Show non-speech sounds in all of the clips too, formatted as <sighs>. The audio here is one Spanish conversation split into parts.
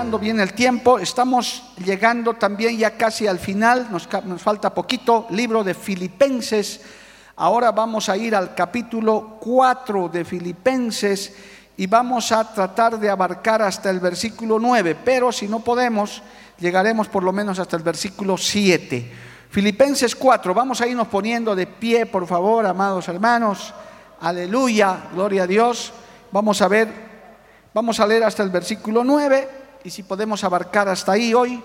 Bien el tiempo, estamos llegando también ya casi al final, nos, nos falta poquito, libro de Filipenses. Ahora vamos a ir al capítulo 4 de Filipenses y vamos a tratar de abarcar hasta el versículo 9, pero si no podemos, llegaremos por lo menos hasta el versículo 7. Filipenses 4, vamos a irnos poniendo de pie, por favor, amados hermanos. Aleluya, gloria a Dios. Vamos a ver, vamos a leer hasta el versículo 9 y si podemos abarcar hasta ahí hoy,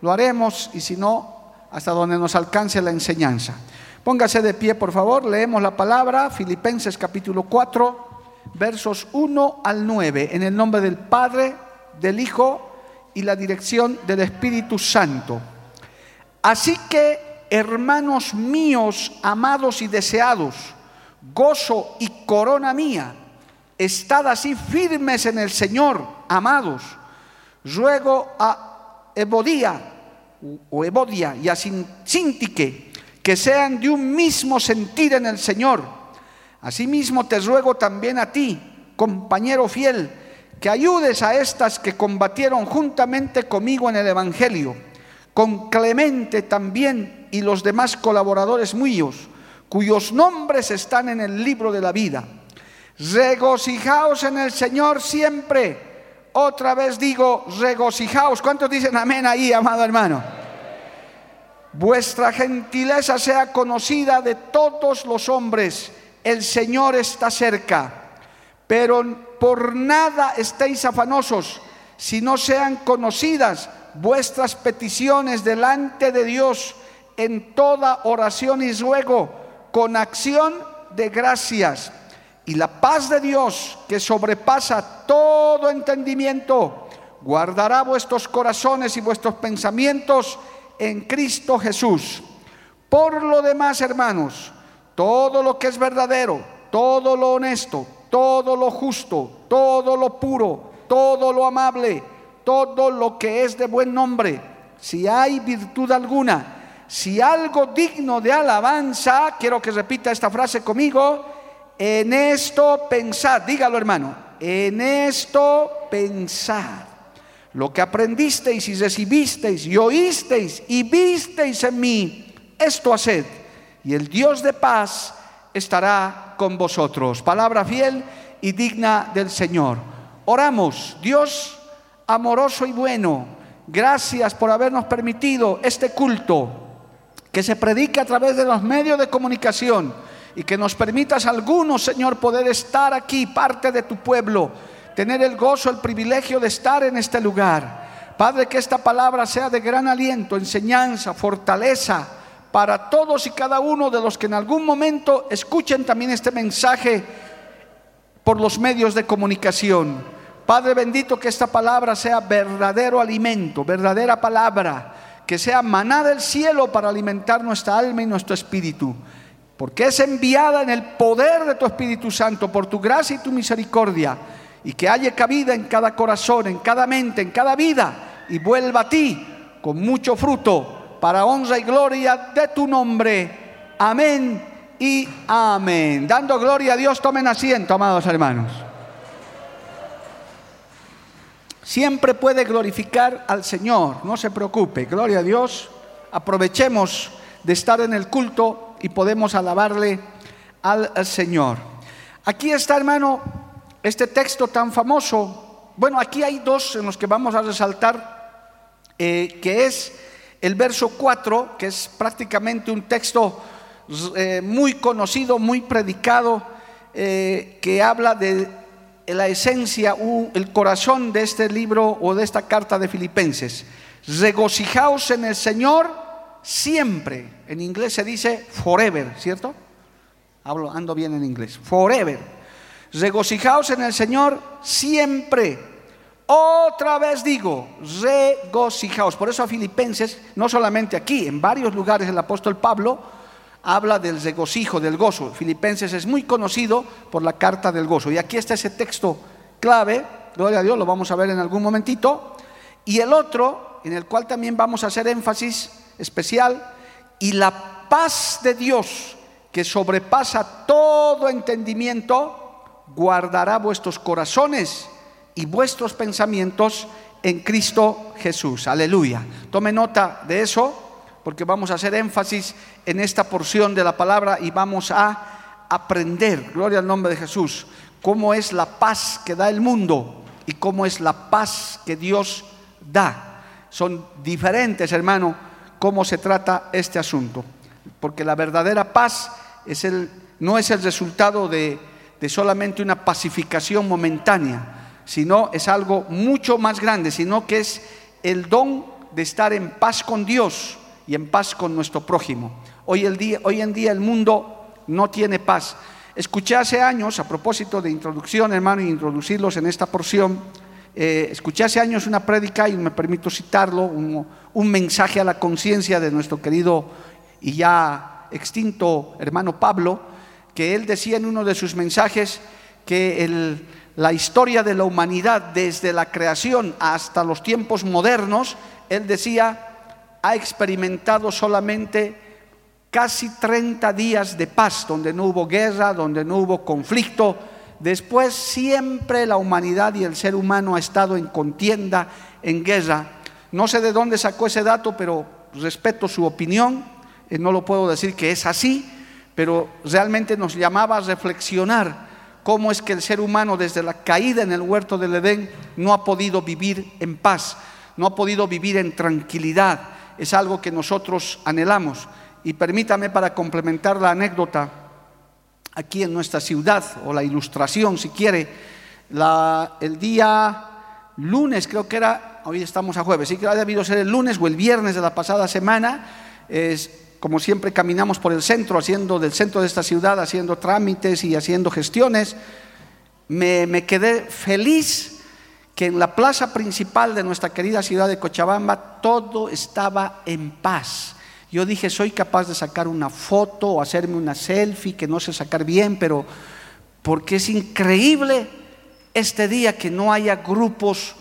lo haremos y si no, hasta donde nos alcance la enseñanza. Póngase de pie, por favor, leemos la palabra, Filipenses capítulo 4, versos 1 al 9, en el nombre del Padre, del Hijo y la dirección del Espíritu Santo. Así que, hermanos míos, amados y deseados, gozo y corona mía, estad así firmes en el Señor, amados. Ruego a Ebodía o Evodia y a Sin- Sintique que sean de un mismo sentir en el Señor. Asimismo te ruego también a ti, compañero fiel, que ayudes a estas que combatieron juntamente conmigo en el Evangelio, con Clemente también y los demás colaboradores míos, cuyos nombres están en el libro de la vida. Regocijaos en el Señor siempre. Otra vez digo, regocijaos. ¿Cuántos dicen amén ahí, amado hermano? Vuestra gentileza sea conocida de todos los hombres. El Señor está cerca. Pero por nada estéis afanosos, si no sean conocidas vuestras peticiones delante de Dios en toda oración y ruego, con acción de gracias. Y la paz de Dios, que sobrepasa todo entendimiento, guardará vuestros corazones y vuestros pensamientos en Cristo Jesús. Por lo demás, hermanos, todo lo que es verdadero, todo lo honesto, todo lo justo, todo lo puro, todo lo amable, todo lo que es de buen nombre, si hay virtud alguna, si algo digno de alabanza, quiero que repita esta frase conmigo, en esto pensad, dígalo hermano, en esto pensad. Lo que aprendisteis y recibisteis y oísteis y visteis en mí, esto haced. Y el Dios de paz estará con vosotros. Palabra fiel y digna del Señor. Oramos, Dios amoroso y bueno, gracias por habernos permitido este culto que se predique a través de los medios de comunicación y que nos permitas algunos, Señor, poder estar aquí, parte de tu pueblo, tener el gozo, el privilegio de estar en este lugar. Padre, que esta palabra sea de gran aliento, enseñanza, fortaleza para todos y cada uno de los que en algún momento escuchen también este mensaje por los medios de comunicación. Padre bendito, que esta palabra sea verdadero alimento, verdadera palabra, que sea maná del cielo para alimentar nuestra alma y nuestro espíritu, porque es enviada en el poder de tu Espíritu Santo, por tu gracia y tu misericordia, y que haya cabida en cada corazón, en cada mente, en cada vida, y vuelva a ti con mucho fruto, para honra y gloria de tu nombre. Amén y amén. Dando gloria a Dios, tomen asiento, amados hermanos. Siempre puede glorificar al Señor, no se preocupe, gloria a Dios. Aprovechemos de estar en el culto y podemos alabarle al Señor. Aquí está, hermano, este texto tan famoso. Bueno, aquí hay dos en los que vamos a resaltar, eh, que es el verso 4, que es prácticamente un texto eh, muy conocido, muy predicado, eh, que habla de la esencia, el corazón de este libro o de esta carta de Filipenses. Regocijaos en el Señor siempre. En inglés se dice forever, ¿cierto? Hablo, ando bien en inglés. Forever. Regocijaos en el Señor siempre. Otra vez digo, regocijaos. Por eso a Filipenses, no solamente aquí, en varios lugares el apóstol Pablo habla del regocijo, del gozo. Filipenses es muy conocido por la carta del gozo. Y aquí está ese texto clave, gloria a Dios, lo vamos a ver en algún momentito. Y el otro, en el cual también vamos a hacer énfasis especial, y la paz de Dios, que sobrepasa todo entendimiento, guardará vuestros corazones y vuestros pensamientos en Cristo Jesús. Aleluya. Tome nota de eso porque vamos a hacer énfasis en esta porción de la palabra y vamos a aprender, gloria al nombre de Jesús, cómo es la paz que da el mundo y cómo es la paz que Dios da. Son diferentes, hermano, cómo se trata este asunto, porque la verdadera paz el, no es el resultado de, de solamente una pacificación momentánea, sino es algo mucho más grande, sino que es el don de estar en paz con Dios y en paz con nuestro prójimo. Hoy, el día, hoy en día el mundo no tiene paz. Escuché hace años, a propósito de introducción, hermano, y introducirlos en esta porción, eh, escuché hace años una prédica, y me permito citarlo, un, mensaje a la conciencia de nuestro querido y ya extinto hermano Pablo, que él decía en uno de sus mensajes que la historia de la humanidad desde la creación hasta los tiempos modernos, él decía, ha experimentado solamente casi 30 días de paz, donde no hubo guerra, donde no hubo conflicto. Después siempre la humanidad y el ser humano ha estado en contienda, en guerra. No sé de dónde sacó ese dato, pero respeto su opinión. Eh, no lo puedo decir que es así, pero realmente nos llamaba a reflexionar cómo es que el ser humano desde la caída en el huerto del Edén no ha podido vivir en paz, no ha podido vivir en tranquilidad es algo que nosotros anhelamos. Y permítame para complementar la anécdota, aquí en nuestra ciudad, o la ilustración si quiere, el día lunes creo que era, hoy estamos a jueves, sí que ha debido ser el lunes o el viernes de la pasada semana, como siempre caminamos por el centro, haciendo del centro de esta ciudad, haciendo trámites y haciendo gestiones, me quedé feliz que en la plaza principal de nuestra querida ciudad de Cochabamba todo estaba en paz. Yo dije, soy capaz de sacar una foto o hacerme una selfie, que no sé sacar bien, pero porque es increíble este día que no haya grupos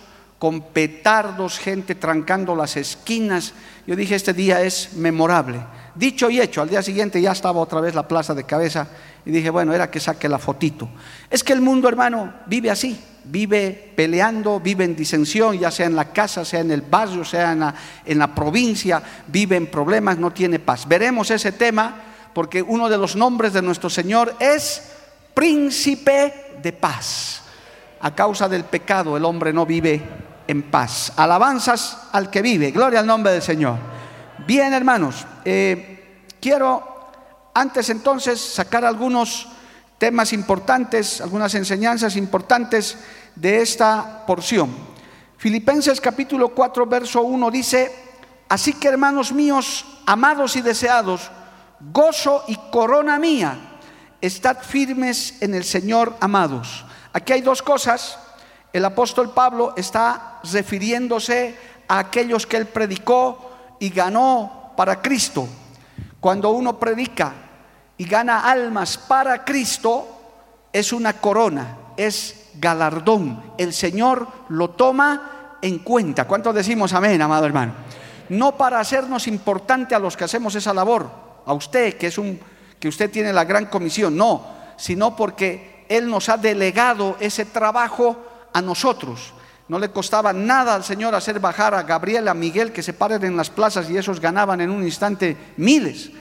con petardos, gente trancando las esquinas. Yo dije, este día es memorable. Dicho y hecho, al día siguiente ya estaba otra vez la plaza de cabeza y dije, bueno, era que saque la fotito. Es que el mundo, hermano, vive así vive peleando, vive en disensión, ya sea en la casa, sea en el barrio, sea en la, en la provincia, vive en problemas, no tiene paz. Veremos ese tema porque uno de los nombres de nuestro Señor es príncipe de paz. A causa del pecado el hombre no vive en paz. Alabanzas al que vive. Gloria al nombre del Señor. Bien, hermanos, eh, quiero antes entonces sacar algunos temas importantes, algunas enseñanzas importantes de esta porción. Filipenses capítulo 4, verso 1 dice, así que hermanos míos, amados y deseados, gozo y corona mía, estad firmes en el Señor, amados. Aquí hay dos cosas. El apóstol Pablo está refiriéndose a aquellos que él predicó y ganó para Cristo. Cuando uno predica y gana almas para Cristo, es una corona, es galardón. El Señor lo toma en cuenta. ¿Cuántos decimos amén, amado hermano? No para hacernos importante a los que hacemos esa labor, a usted que es un que usted tiene la gran comisión, no, sino porque él nos ha delegado ese trabajo a nosotros. No le costaba nada al Señor hacer bajar a Gabriel, a Miguel, que se paren en las plazas y esos ganaban en un instante miles.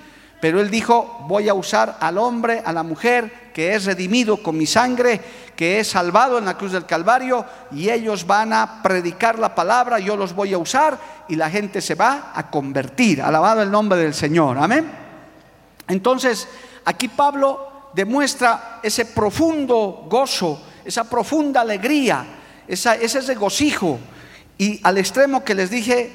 Pero él dijo, voy a usar al hombre, a la mujer, que es redimido con mi sangre, que es salvado en la cruz del Calvario, y ellos van a predicar la palabra, yo los voy a usar, y la gente se va a convertir. Alabado el nombre del Señor. Amén. Entonces, aquí Pablo demuestra ese profundo gozo, esa profunda alegría, ese regocijo, y al extremo que les dije,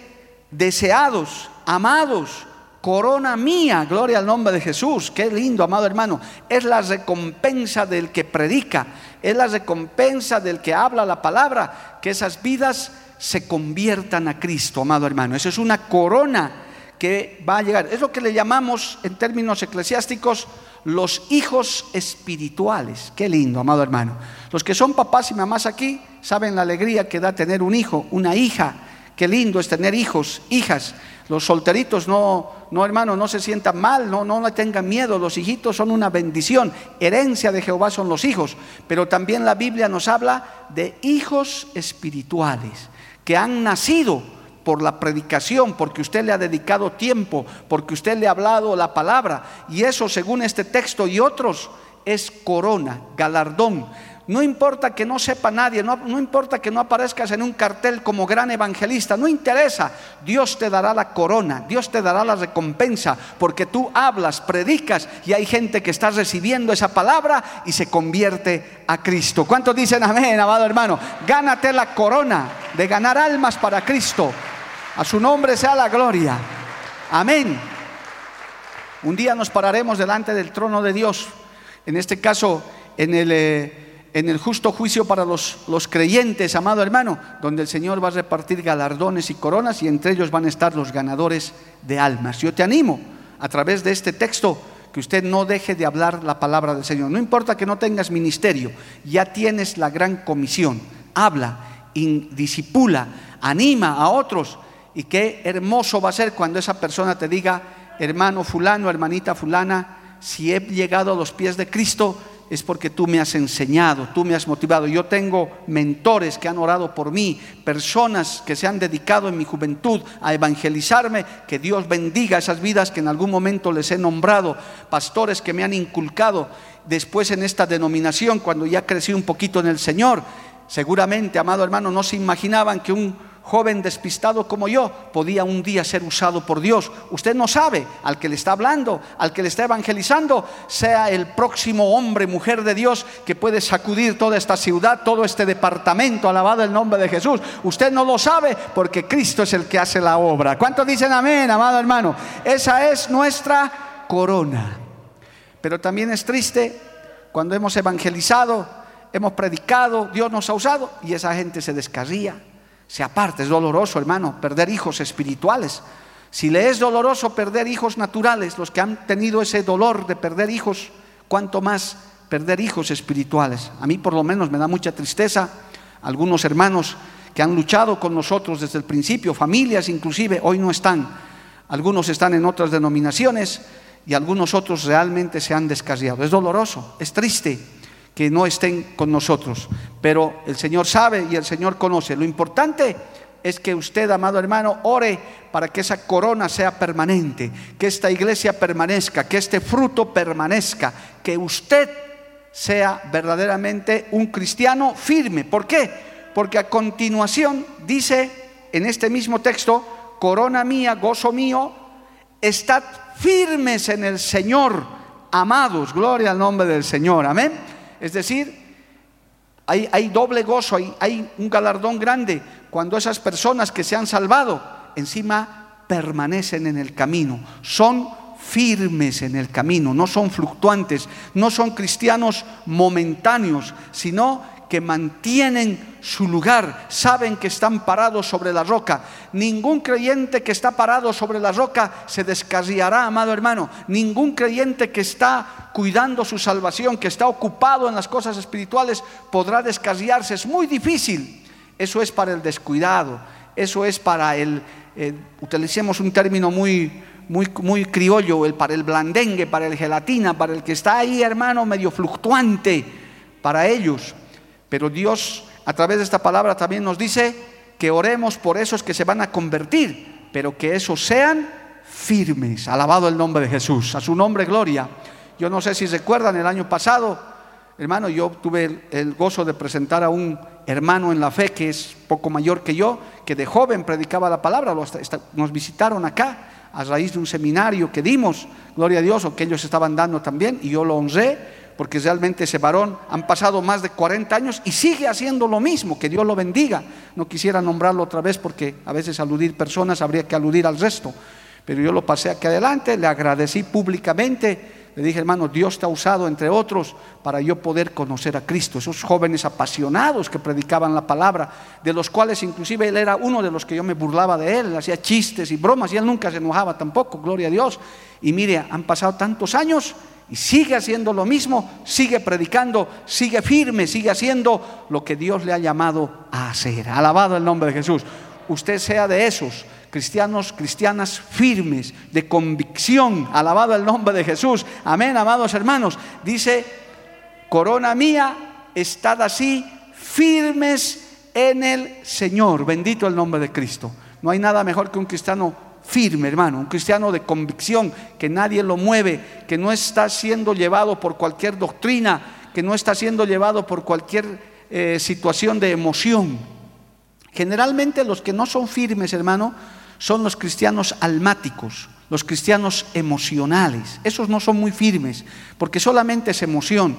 deseados, amados, corona mía, gloria al nombre de Jesús, qué lindo, amado hermano, es la recompensa del que predica, es la recompensa del que habla la palabra, que esas vidas se conviertan a Cristo, amado hermano. Eso es una corona que va a llegar. Es lo que le llamamos en términos eclesiásticos los hijos espirituales. Qué lindo, amado hermano. Los que son papás y mamás aquí saben la alegría que da tener un hijo, una hija. Qué lindo es tener hijos, hijas. Los solteritos no, no hermano, no se sientan mal, no, no le tengan miedo. Los hijitos son una bendición. Herencia de Jehová son los hijos. Pero también la Biblia nos habla de hijos espirituales que han nacido por la predicación, porque usted le ha dedicado tiempo, porque usted le ha hablado la palabra. Y eso, según este texto y otros, es corona, galardón. No importa que no sepa nadie, no, importa que no aparezcas en un cartel como gran evangelista, no interesa. Dios te dará la corona, Dios te dará la recompensa, porque tú hablas, predicas y hay gente que está recibiendo esa palabra y se convierte a Cristo. ¿Cuántos dicen amén, amado hermano? Gánate la corona de ganar almas para Cristo. A su nombre sea la gloria. Amén. Un día nos pararemos delante del trono de Dios, en este caso en el... Eh, en el justo juicio para los, los, creyentes, amado hermano, donde el Señor va a repartir galardones y coronas y entre ellos van a estar los ganadores de almas. Yo te animo a través de este texto que usted no deje de hablar la palabra del Señor. No importa que no tengas ministerio, ya tienes la gran comisión. Habla, disipula, anima a otros. Y qué hermoso va a ser cuando esa persona te diga, hermano fulano, hermanita fulana, si he llegado a los pies de Cristo, es porque tú me has enseñado, tú me has motivado. Yo tengo mentores que han orado por mí, personas que se han dedicado en mi juventud a evangelizarme, que Dios bendiga esas vidas que en algún momento les he nombrado, pastores que me han inculcado después en esta denominación, cuando ya crecí un poquito en el Señor. Seguramente, amado hermano, no se imaginaban que un joven despistado como yo podía un día ser usado por Dios. Usted no sabe al que le está hablando, al que le está evangelizando, sea el próximo hombre, mujer de Dios que puede sacudir toda esta ciudad, todo este departamento, alabado el nombre de Jesús. Usted no lo sabe porque Cristo es el que hace la obra. ¿Cuántos dicen amén, amado hermano? Esa es nuestra corona. Pero también es triste cuando hemos evangelizado, hemos predicado, Dios nos ha usado y esa gente se descarría se aparta. Es doloroso, hermano, perder hijos espirituales. Si le es doloroso perder hijos naturales, los que han tenido ese dolor de perder hijos, cuánto más perder hijos espirituales. A mí por lo menos me da mucha tristeza. Algunos hermanos que han luchado con nosotros desde el principio, familias inclusive, hoy no están. Algunos están en otras denominaciones y algunos otros realmente se han descarriado. Es doloroso, es triste que no estén con nosotros. Pero el Señor sabe y el Señor conoce. Lo importante es que usted, amado hermano, ore para que esa corona sea permanente, que esta iglesia permanezca, que este fruto permanezca, que usted sea verdaderamente un cristiano firme. ¿Por qué? Porque a continuación dice en este mismo texto, corona mía, gozo mío, estad firmes en el Señor, amados, gloria al nombre del Señor, amén. Es decir, hay, doble gozo, hay, hay un galardón grande cuando esas personas que se han salvado encima permanecen en el camino, son firmes en el camino, no son fluctuantes, no son cristianos momentáneos, sino que mantienen su lugar, saben que están parados sobre la roca. Ningún creyente que está parado sobre la roca se descarriará, amado hermano. Ningún creyente que está cuidando su salvación, que está ocupado en las cosas espirituales, podrá descarriarse. Es muy difícil. Eso es para el descuidado, eso es para el, eh, utilicemos un término muy, muy, muy criollo, el, para el blandengue, para el gelatina, para el que está ahí, hermano, medio fluctuante, para ellos. Pero Dios a través de esta palabra también nos dice que oremos por esos que se van a convertir, pero que esos sean firmes. Alabado el nombre de Jesús, a su nombre gloria. Yo no sé si recuerdan el año pasado, hermano, yo tuve el, gozo de presentar a un hermano en la fe que es poco mayor que yo, que de joven predicaba la palabra, nos visitaron acá a raíz de un seminario que dimos, gloria a Dios, o que ellos estaban dando también, y yo lo honré porque realmente ese varón han pasado más de 40 años y sigue haciendo lo mismo, que Dios lo bendiga. No quisiera nombrarlo otra vez porque a veces aludir personas habría que aludir al resto. pero yo lo pasé aquí adelante, le agradecí públicamente le dije, hermano, Dios te ha usado, entre otros, para yo poder conocer a Cristo. Esos jóvenes apasionados que predicaban la palabra, de los cuales inclusive él era uno de los que yo me burlaba de él, hacía chistes y bromas y él nunca se enojaba tampoco, gloria a Dios. Y mire, han pasado tantos años y sigue haciendo lo mismo, sigue predicando, sigue firme, sigue haciendo lo que Dios le ha llamado a hacer. Alabado el nombre de Jesús. Usted sea de esos cristianos, cristianas firmes, de convicción. Alabado el nombre de Jesús. Amén, amados hermanos. Dice, corona mía, estad así firmes en el Señor. Bendito el nombre de Cristo. No hay nada mejor que un cristiano firme, hermano, un cristiano de convicción, que nadie lo mueve, que no está siendo llevado por cualquier doctrina, que no está siendo llevado por cualquier eh, situación de emoción. Generalmente los que no son firmes, hermano, son los cristianos almáticos, los cristianos emocionales. Esos no son muy firmes, porque solamente es emoción.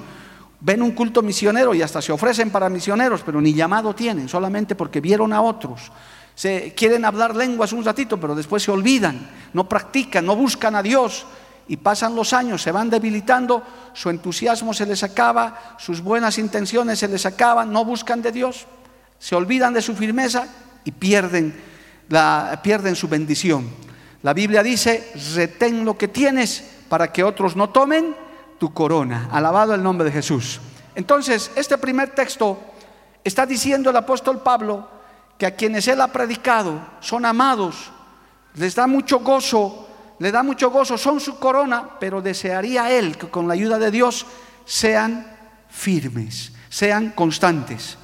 Ven un culto misionero y hasta se ofrecen para misioneros, pero ni llamado tienen, solamente porque vieron a otros. Se quieren hablar lenguas un ratito, pero después se olvidan, no practican, no buscan a Dios y pasan los años, se van debilitando, su entusiasmo se les acaba, sus buenas intenciones se les acaban, no buscan de Dios, se olvidan de su firmeza y pierden pierden su bendición. La Biblia dice, retén lo que tienes para que otros no tomen tu corona. Alabado el nombre de Jesús. Entonces, este primer texto está diciendo el apóstol Pablo que a quienes él ha predicado son amados, les da mucho gozo, le da mucho gozo, son su corona, pero desearía él que con la ayuda de Dios sean firmes, sean constantes.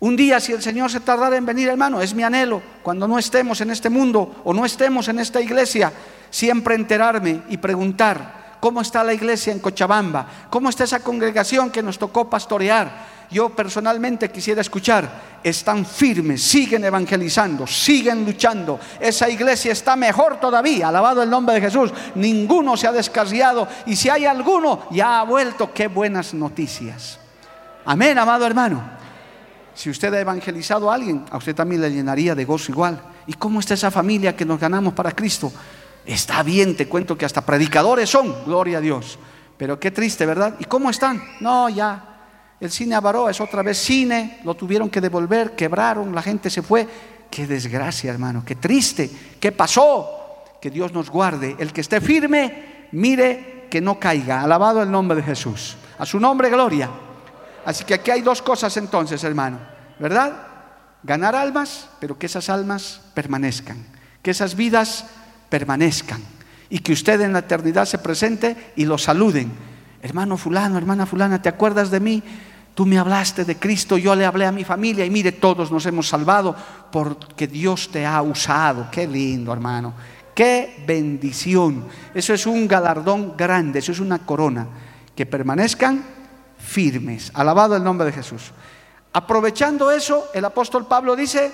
Un día, si el Señor se tardara en venir, hermano, es mi anhelo, cuando no estemos en este mundo o no estemos en esta iglesia, siempre enterarme y preguntar cómo está la iglesia en Cochabamba, cómo está esa congregación que nos tocó pastorear. Yo personalmente quisiera escuchar, están firmes, siguen evangelizando, siguen luchando. Esa iglesia está mejor todavía, alabado el nombre de Jesús. Ninguno se ha descarriado y si hay alguno, ya ha vuelto. Qué buenas noticias. Amén, amado hermano. Si usted ha evangelizado a alguien, a usted también le llenaría de gozo igual. ¿Y cómo está esa familia que nos ganamos para Cristo? Está bien, te cuento que hasta predicadores son, gloria a Dios. Pero qué triste, ¿verdad? ¿Y cómo están? No, ya. El cine avaró, es otra vez cine, lo tuvieron que devolver, quebraron, la gente se fue. Qué desgracia, hermano, qué triste. ¿Qué pasó? Que Dios nos guarde. El que esté firme, mire que no caiga. Alabado el nombre de Jesús. A su nombre, gloria. Así que aquí hay dos cosas entonces, hermano, ¿verdad? Ganar almas, pero que esas almas permanezcan, que esas vidas permanezcan y que usted en la eternidad se presente y lo saluden. Hermano fulano, hermana fulana, ¿te acuerdas de mí? Tú me hablaste de Cristo, yo le hablé a mi familia y mire, todos nos hemos salvado porque Dios te ha usado. Qué lindo, hermano. Qué bendición. Eso es un galardón grande, eso es una corona. Que permanezcan firmes. Alabado el nombre de Jesús. Aprovechando eso, el apóstol Pablo dice,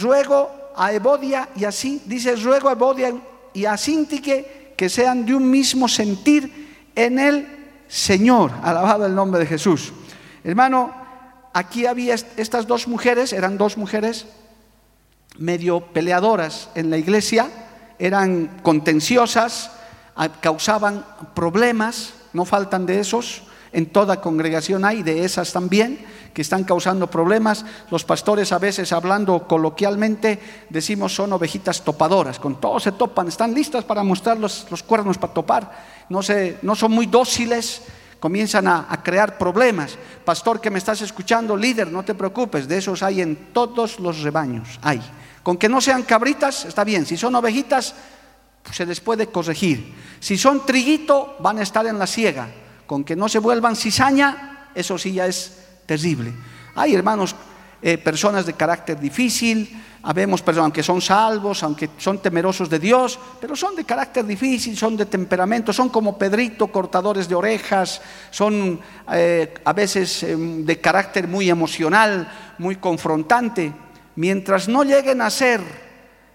ruego a Evodia y así, dice, ruego a Evodia y a Sintique que sean de un mismo sentir en el Señor. Alabado el nombre de Jesús. Hermano, aquí había estas dos mujeres, eran dos mujeres medio peleadoras en la iglesia, eran contenciosas, causaban problemas, no faltan de esos. En toda congregación hay de esas también que están causando problemas. Los pastores a veces hablando coloquialmente decimos son ovejitas topadoras, con todo se topan, están listas para mostrar los, cuernos para topar, no, no son muy dóciles, comienzan a, a, crear problemas. Pastor que me estás escuchando, líder, no te preocupes, de esos hay en todos los rebaños, hay. Con que no sean cabritas, está bien, si son ovejitas, se les puede corregir. Si son triguito, van a estar en la siega con que no se vuelvan cizaña, eso sí ya es terrible. Hay hermanos, eh, personas de carácter difícil, habemos personas aunque son salvos, aunque son temerosos de Dios, pero son de carácter difícil, son de temperamento, son como Pedrito, cortadores de orejas, son eh, a veces em, de carácter muy emocional, muy confrontante. Mientras no lleguen a ser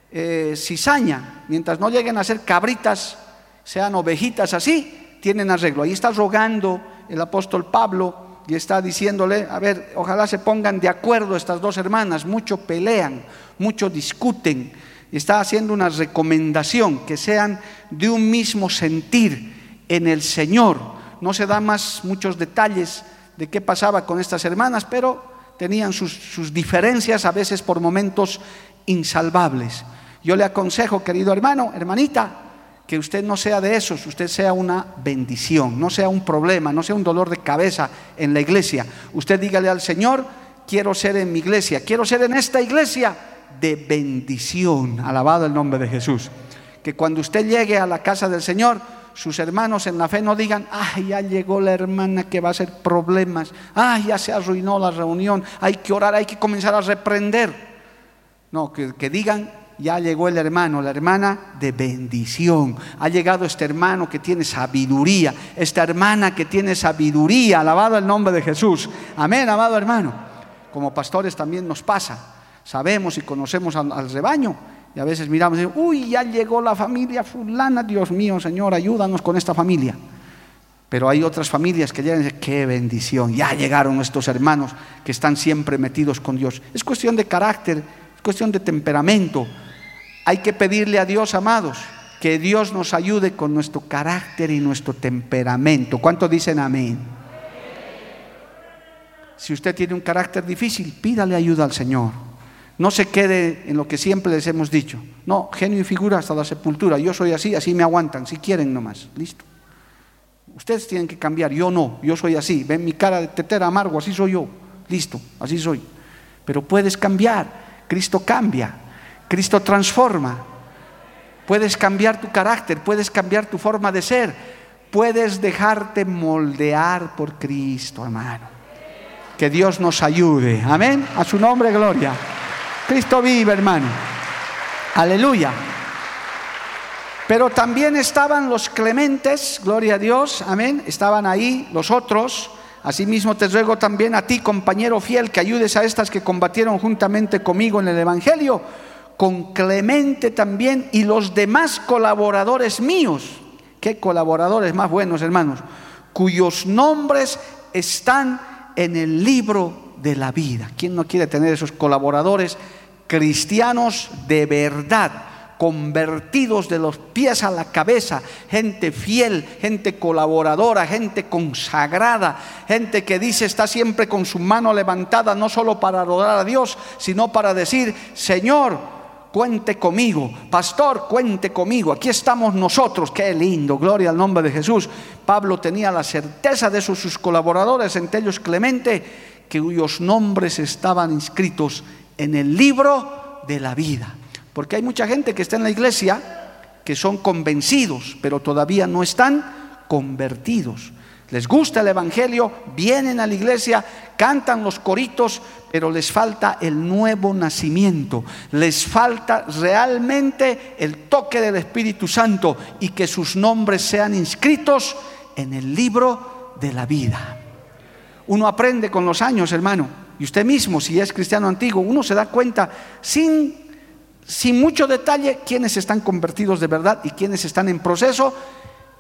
eh, cizaña, mientras no lleguen a ser cabritas, sean ovejitas así, tienen arreglo. Ahí está rogando el apóstol Pablo y está diciéndole, a ver, ojalá se pongan de acuerdo estas dos hermanas, mucho pelean, mucho discuten, está haciendo una recomendación, que sean de un mismo sentir en el Señor. No se dan más muchos detalles de qué pasaba con estas hermanas, pero tenían sus, sus diferencias a veces por momentos insalvables. Yo le aconsejo, querido hermano, hermanita, que usted no sea de esos, usted sea una bendición, no sea un problema, no sea un dolor de cabeza en la iglesia. Usted dígale al Señor, quiero ser en mi iglesia, quiero ser en esta iglesia de bendición. Alabado el nombre de Jesús. Que cuando usted llegue a la casa del Señor, sus hermanos en la fe no digan, ay, ya llegó la hermana que va a hacer problemas, ay, ya se arruinó la reunión, hay que orar, hay que comenzar a reprender. No, que digan, ya llegó el hermano, la hermana de bendición. Ha llegado este hermano que tiene sabiduría, esta hermana que tiene sabiduría. Alabado el nombre de Jesús. Amén, amado hermano. Como pastores también nos pasa. Sabemos y conocemos al, rebaño. Y a veces miramos y decimos, uy, ya llegó la familia fulana, Dios mío, Señor, ayúdanos con esta familia. Pero hay otras familias que llegan y dicen, qué bendición, ya llegaron estos hermanos que están siempre metidos con Dios. Es cuestión de carácter, cuestión de temperamento. Hay que pedirle a Dios, amados, que Dios nos ayude con nuestro carácter y nuestro temperamento. ¿Cuántos dicen amén? Si usted tiene un carácter difícil, pídale ayuda al Señor. No se quede en lo que siempre les hemos dicho. No, genio y figura hasta la sepultura. Yo soy así, así me aguantan, si quieren nomás. Listo. Ustedes tienen que cambiar, yo no, yo soy así. Ven mi cara de tetera amargo, así soy yo. Listo, así soy. Pero puedes cambiar. Cristo cambia. Cristo transforma. Puedes cambiar tu carácter, puedes cambiar tu forma de ser, puedes dejarte moldear por Cristo, hermano. Que Dios nos ayude. Amén. A su nombre, gloria. Cristo vive, hermano. Aleluya. Pero también estaban los clementes, gloria a Dios, amén. Estaban ahí los otros. Asimismo te ruego también a ti, compañero fiel, que ayudes a estas que combatieron juntamente conmigo en el Evangelio con Clemente también y los demás colaboradores míos. ¿Qué colaboradores más buenos, hermanos? Cuyos nombres están en el libro de la vida. ¿Quién no quiere tener esos colaboradores cristianos de verdad? Convertidos de los pies a la cabeza, gente fiel, gente colaboradora, gente consagrada, gente que dice está siempre con su mano levantada, no solo para adorar a Dios, sino para decir, Señor, cuente conmigo. Pastor, cuente conmigo. Aquí estamos nosotros. Qué lindo. Gloria al nombre de Jesús. Pablo tenía la certeza de sus, colaboradores, entre ellos Clemente, que cuyos nombres estaban inscritos en el libro de la vida. Porque hay mucha gente que está en la iglesia que son convencidos, pero todavía no están convertidos les gusta el Evangelio, vienen a la iglesia, cantan los coritos, pero les falta el nuevo nacimiento, les falta realmente el toque del Espíritu Santo y que sus nombres sean inscritos en el libro de la vida. Uno aprende con los años, hermano, y usted mismo, si es cristiano antiguo, uno se da cuenta sin, sin mucho detalle quiénes están convertidos de verdad y quiénes están en proceso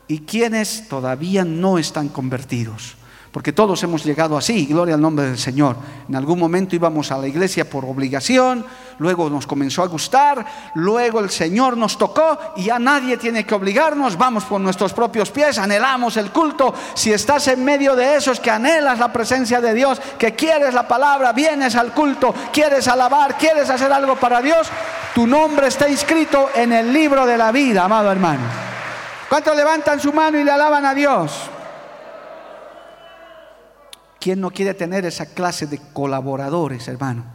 y quienes todavía no están convertidos. Porque todos hemos llegado así, gloria al nombre del Señor. En algún momento íbamos a la iglesia por obligación, luego nos comenzó a gustar, luego el Señor nos tocó y ya nadie tiene que obligarnos, vamos por nuestros propios pies, anhelamos el culto. Si estás en medio de esos que anhelas la presencia de Dios, que quieres la palabra, vienes al culto, quieres alabar, quieres hacer algo para Dios, tu nombre está inscrito en el libro de la vida, amado hermano. ¿Cuántos levantan su mano y le alaban a Dios? ¿Quién no quiere tener esa clase de colaboradores, hermano?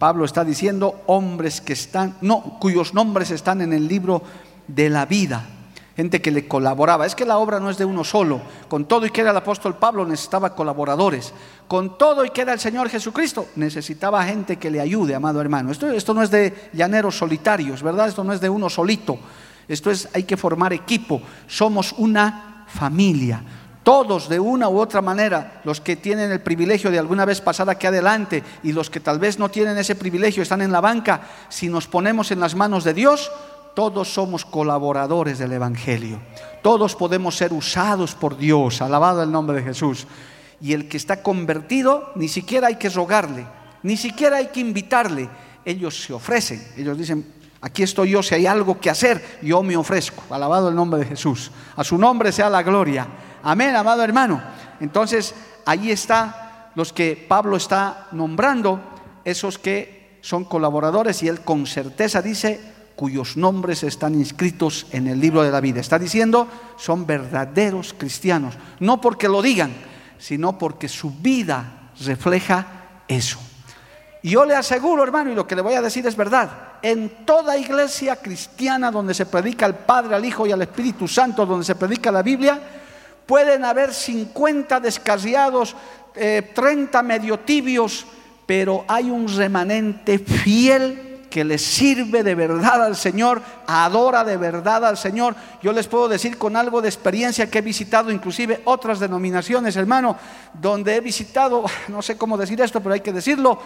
Pablo está diciendo hombres que están, no, cuyos nombres están en el libro de la vida. Gente que le colaboraba. Es que la obra no es de uno solo. Con todo y que era el apóstol Pablo necesitaba colaboradores. Con todo y que era el Señor Jesucristo necesitaba gente que le ayude, amado hermano. Esto, esto no es de llaneros solitarios, ¿verdad? Esto no es de uno solito. Esto es, hay que formar equipo. Somos una familia. Todos de una u otra manera, los que tienen el privilegio de alguna vez pasar aquí adelante y los que tal vez no tienen ese privilegio, están en la banca, si nos ponemos en las manos de Dios, todos somos colaboradores del Evangelio. Todos podemos ser usados por Dios, alabado el nombre de Jesús. Y el que está convertido, ni siquiera hay que rogarle, ni siquiera hay que invitarle. Ellos se ofrecen, ellos dicen, Aquí estoy yo, si hay algo que hacer, yo me ofrezco. Alabado el nombre de Jesús. A su nombre sea la gloria. Amén, amado hermano. Entonces, ahí está los que Pablo está nombrando, esos que son colaboradores y él con certeza dice, cuyos nombres están inscritos en el libro de la vida. Está diciendo, son verdaderos cristianos, no porque lo digan, sino porque su vida refleja eso. Y yo le aseguro, hermano, y lo que le voy a decir es verdad, en toda iglesia cristiana donde se predica al Padre, al Hijo y al Espíritu Santo, donde se predica la Biblia, pueden haber 50 descarriados, 30 eh, medio tibios, pero hay un remanente fiel que le sirve de verdad al Señor, adora de verdad al Señor. Yo les puedo decir con algo de experiencia que he visitado inclusive otras denominaciones, hermano, donde he visitado, <sighs> no sé cómo decir esto, pero hay que decirlo,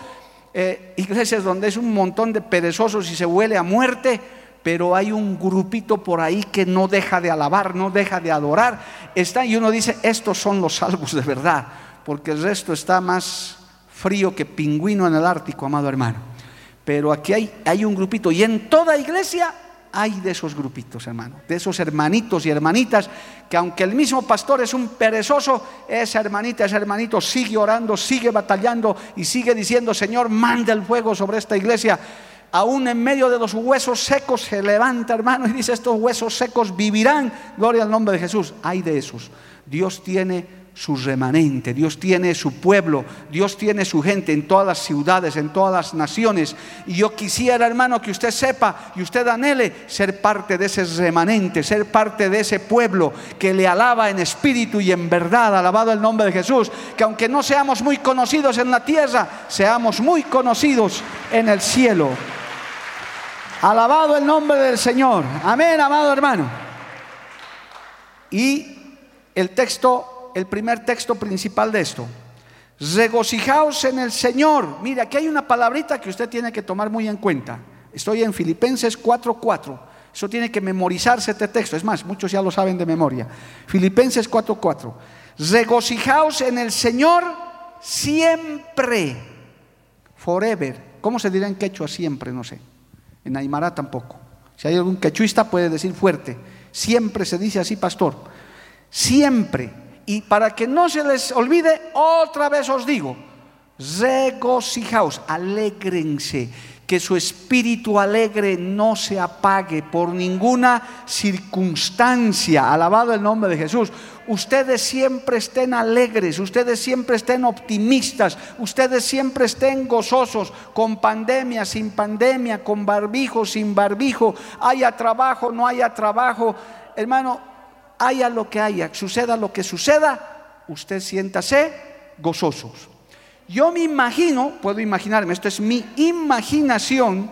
eh, iglesias donde es un montón de perezosos y se huele a muerte, pero hay un grupito por ahí que no deja de alabar, no deja de adorar. Está y uno dice, estos son los salvos de verdad, porque el resto está más frío que pingüino en el Ártico, amado hermano. Pero aquí hay, hay un grupito y en toda iglesia hay de esos grupitos, hermano, de esos hermanitos y hermanitas, que aunque el mismo pastor es un perezoso, esa hermanita, ese hermanito sigue orando, sigue batallando y sigue diciendo, Señor, manda el fuego sobre esta iglesia. Aún en medio de los huesos secos se levanta, hermano, y dice, estos huesos secos vivirán. Gloria al nombre de Jesús. Hay de esos. Dios tiene su remanente, Dios tiene su pueblo, Dios tiene su gente en todas las ciudades, en todas las naciones. Y yo quisiera, hermano, que usted sepa y usted anhele ser parte de ese remanente, ser parte de ese pueblo que le alaba en espíritu y en verdad, alabado el nombre de Jesús, que aunque no seamos muy conocidos en la tierra, seamos muy conocidos en el cielo. Alabado el nombre del Señor. Amén, amado hermano. Y el texto el primer texto principal de esto. Regocijaos en el Señor. Mire, aquí hay una palabrita que usted tiene que tomar muy en cuenta. Estoy en Filipenses 4:4. Eso tiene que memorizarse este texto. Es más, muchos ya lo saben de memoria. Filipenses 4:4. Regocijaos en el Señor siempre. Forever. ¿Cómo se dirá en quechua siempre? No sé. En Aymara tampoco. Si hay algún quechuista puede decir fuerte. Siempre se dice así, pastor. Siempre. Y para que no se les olvide, otra vez os digo, regocijaos, alegrense, que su espíritu alegre no se apague por ninguna circunstancia. Alabado el nombre de Jesús. Ustedes siempre estén alegres, ustedes siempre estén optimistas, ustedes siempre estén gozosos, con pandemia, sin pandemia, con barbijo, sin barbijo, haya trabajo, no haya trabajo. Hermano, haya lo que haya, suceda lo que suceda, usted siéntase gozosos. Yo me imagino, puedo imaginarme, esto es mi imaginación,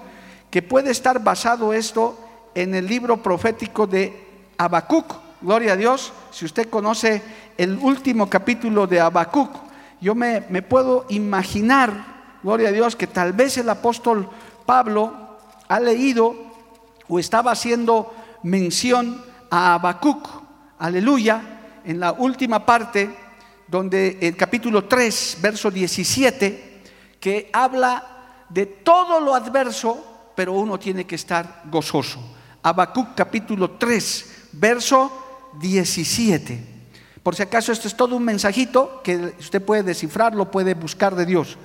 que puede estar basado esto en el libro profético de Habacuc. Gloria a Dios, si usted conoce el último capítulo de Habacuc, yo me, me puedo imaginar, gloria a Dios, que tal vez el apóstol Pablo ha leído o estaba haciendo mención a Habacuc aleluya, en la última parte, donde el capítulo 3, verso 17, que habla de todo lo adverso, pero uno tiene que estar gozoso. Habacuc capítulo 3, verso 17. Por si acaso esto es todo un mensajito que usted puede descifrarlo, puede buscar de Dios.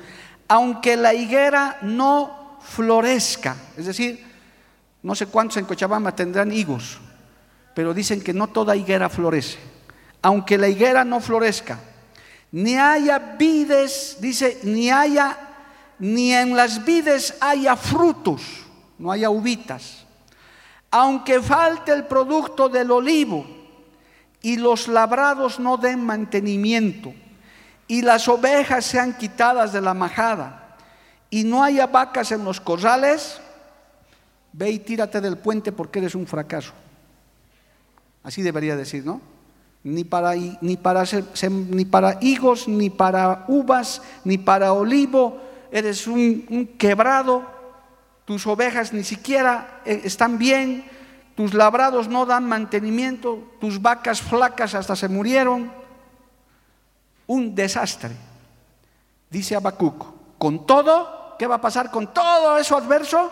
Aunque la higuera no florezca, es decir, no sé cuántos en Cochabamba tendrán higos, pero dicen que no toda higuera florece. Aunque la higuera no florezca, ni haya vides, dice, ni haya, ni en las vides haya frutos, no haya uvitas. Aunque falte el producto del olivo y los labrados no den mantenimiento y las ovejas sean quitadas de la majada y no haya vacas en los corrales, ve y tírate del puente porque eres un fracaso. Así debería decir, ¿no? Ni para, ni para, ni para higos, ni para uvas, ni para olivo. Eres un, quebrado. Tus ovejas ni siquiera eh, están bien. Tus labrados no dan mantenimiento. Tus vacas flacas hasta se murieron. Un desastre. Dice Habacuc. Con todo, ¿qué va a pasar con todo eso adverso?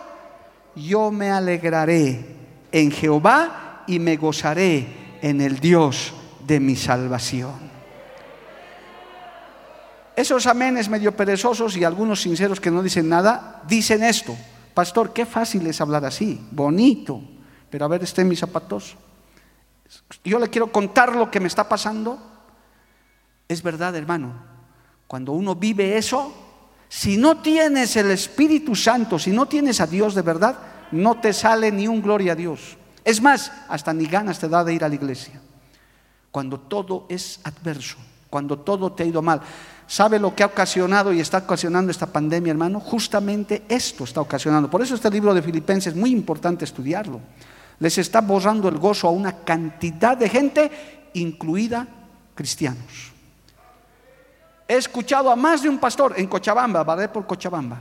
yo me alegraré en Jehová y me gozaré en el Dios de mi salvación. Esos amenes medio perezosos y algunos sinceros que no dicen nada, dicen esto. Pastor, qué fácil es hablar así, bonito, pero a ver, esté mis zapatos. Yo le quiero contar lo que me está pasando. Es verdad, hermano. Cuando uno vive eso, si no tienes el Espíritu Santo, si no tienes a Dios de verdad, no te sale ni un gloria a Dios. Es más, hasta ni ganas te da de ir a la iglesia. Cuando todo es adverso, cuando todo te ha ido mal. ¿Sabe lo que ha ocasionado y está ocasionando esta pandemia, hermano? Justamente esto está ocasionando. Por eso este libro de Filipenses es muy importante estudiarlo. Les está borrando el gozo a una cantidad de gente, incluida cristianos. He escuchado a más de un pastor en Cochabamba, va por Cochabamba,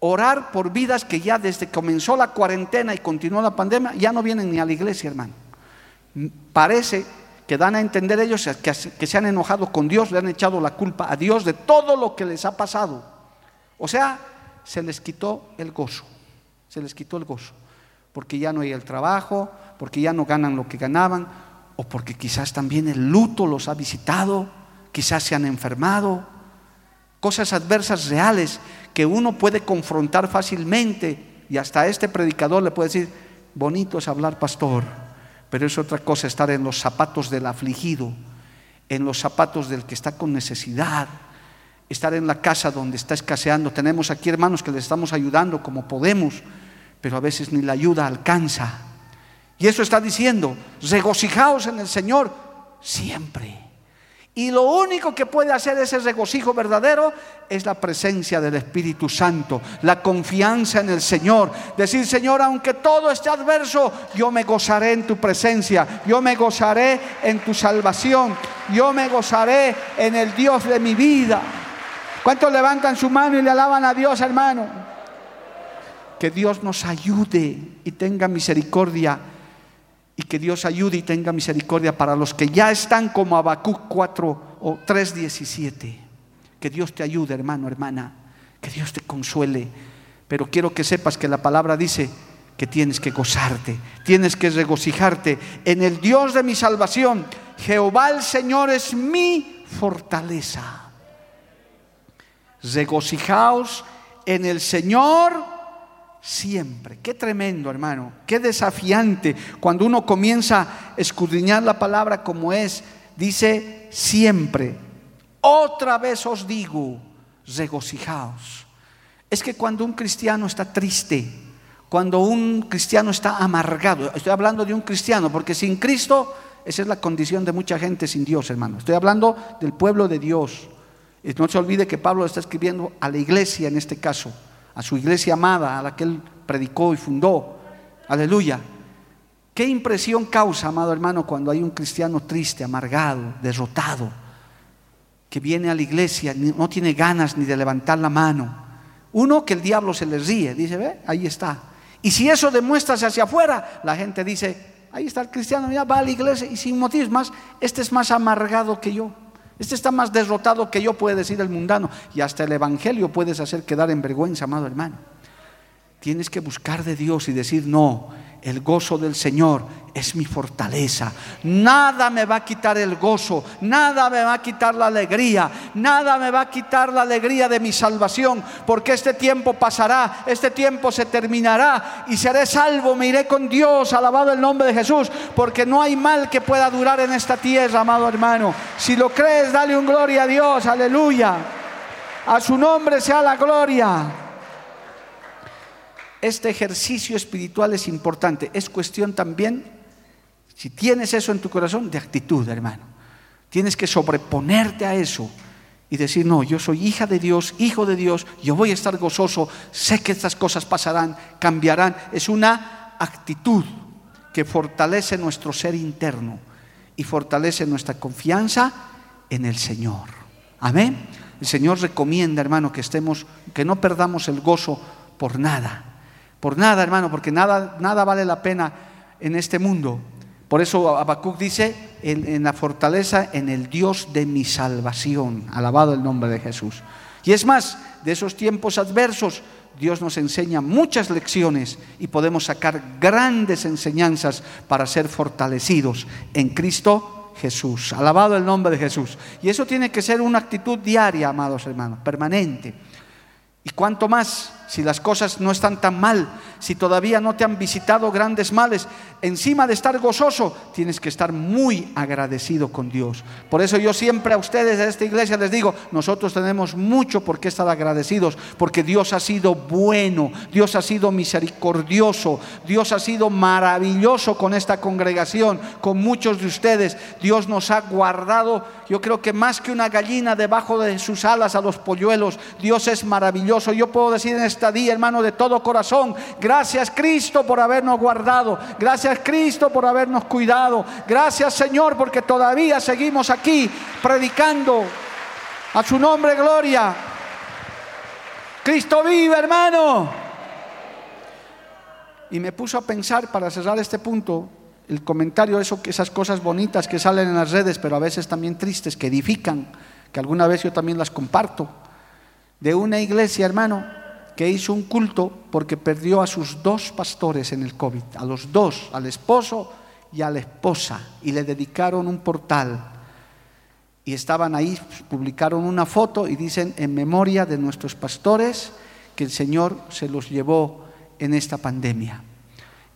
orar por vidas que ya desde que comenzó la cuarentena y continuó la pandemia, ya no vienen ni a la iglesia, hermano. Parece que dan a entender ellos que, se han enojado con Dios, le han echado la culpa a Dios de todo lo que les ha pasado. O sea, se les quitó el gozo, se les quitó el gozo, porque ya no hay el trabajo, porque ya no ganan lo que ganaban, o porque quizás también el luto los ha visitado, quizás se han enfermado, cosas adversas reales que uno puede confrontar fácilmente y hasta este predicador le puede decir, bonito es hablar pastor, pero es otra cosa estar en los zapatos del afligido, en los zapatos del que está con necesidad, estar en la casa donde está escaseando. Tenemos aquí hermanos que les estamos ayudando como podemos, pero a veces ni la ayuda alcanza. Y eso está diciendo, regocijaos en el Señor siempre. Y lo único que puede hacer ese regocijo verdadero es la presencia del Espíritu Santo, la confianza en el Señor. Decir, Señor, aunque todo esté adverso, yo me gozaré en tu presencia, yo me gozaré en tu salvación, yo me gozaré en el Dios de mi vida. ¿Cuántos levantan su mano y le alaban a Dios, hermano? Que Dios nos ayude y tenga misericordia y que Dios ayude y tenga misericordia para los que ya están como Habacuc 4 o 3:17. Que Dios te ayude, hermano, hermana. Que Dios te consuele. Pero quiero que sepas que la palabra dice que tienes que gozarte, tienes que regocijarte en el Dios de mi salvación. Jehová el Señor es mi fortaleza. Regocijaos en el Señor siempre. Qué tremendo, hermano. Qué desafiante cuando uno comienza a escudriñar la palabra como es. Dice siempre. Otra vez os digo, regocijaos. Es que cuando un cristiano está triste, cuando un cristiano está amargado, estoy hablando de un cristiano, porque sin Cristo, esa es la condición de mucha gente sin Dios, hermano. Estoy hablando del pueblo de Dios. Y no se olvide que Pablo está escribiendo a la iglesia en este caso a su iglesia amada, a la que él predicó y fundó. Aleluya. ¿Qué impresión causa, amado hermano, cuando hay un cristiano triste, amargado, derrotado, que viene a la iglesia, no tiene ganas ni de levantar la mano? Uno, que el diablo se le ríe, dice, ve, ahí está. Y si eso demuestra hacia afuera, la gente dice, ahí está el cristiano, ya va a la iglesia y sin motivos más, este es más amargado que yo. Este está más derrotado que yo, puede decir el mundano. Y hasta el Evangelio puedes hacer quedar en vergüenza, amado hermano. Tienes que buscar de Dios y decir, no, el gozo del Señor es mi fortaleza. Nada me va a quitar el gozo, nada me va a quitar la alegría, nada me va a quitar la alegría de mi salvación, porque este tiempo pasará, este tiempo se terminará y seré salvo, me iré con Dios, alabado el nombre de Jesús, porque no hay mal que pueda durar en esta tierra, amado hermano. Si lo crees, dale un gloria a Dios, aleluya. A su nombre sea la gloria. Este ejercicio espiritual es importante. Es cuestión también, si tienes eso en tu corazón, de actitud, hermano. Tienes que sobreponerte a eso y decir, no, yo soy hija de Dios, hijo de Dios, yo voy a estar gozoso, sé que estas cosas pasarán, cambiarán. Es una actitud que fortalece nuestro ser interno y fortalece nuestra confianza en el Señor. Amén. El Señor recomienda, hermano, que estemos, que no perdamos el gozo por nada. Por nada, hermano, porque nada, nada vale la pena en este mundo. Por eso Habacuc dice, en, en, la fortaleza, en el Dios de mi salvación. Alabado el nombre de Jesús. Y es más, de esos tiempos adversos, Dios nos enseña muchas lecciones y podemos sacar grandes enseñanzas para ser fortalecidos en Cristo Jesús. Alabado el nombre de Jesús. Y eso tiene que ser una actitud diaria, amados hermanos, permanente. Y cuanto más si las cosas no están tan mal, si todavía no te han visitado grandes males, encima de estar gozoso, tienes que estar muy agradecido con Dios. Por eso yo siempre a ustedes de esta iglesia les digo, nosotros tenemos mucho por qué estar agradecidos, porque Dios ha sido bueno, Dios ha sido misericordioso, Dios ha sido maravilloso con esta congregación, con muchos de ustedes. Dios nos ha guardado, yo creo que más que una gallina debajo de sus alas a los polluelos, Dios es maravilloso. Yo puedo decir en este día, hermano, de todo corazón. Gracias Cristo por habernos guardado. Gracias Cristo por habernos cuidado. Gracias Señor porque todavía seguimos aquí predicando a su nombre gloria. Cristo vive, hermano. Y me puso a pensar para cerrar este punto, el comentario, eso, esas cosas bonitas que salen en las redes, pero a veces también tristes, que edifican, que alguna vez yo también las comparto, de una iglesia, hermano, que hizo un culto porque perdió a sus dos pastores en el COVID, a los dos, al esposo y a la esposa, y le dedicaron un portal. Y estaban ahí, publicaron una foto y dicen, en memoria de nuestros pastores, que el Señor se los llevó en esta pandemia.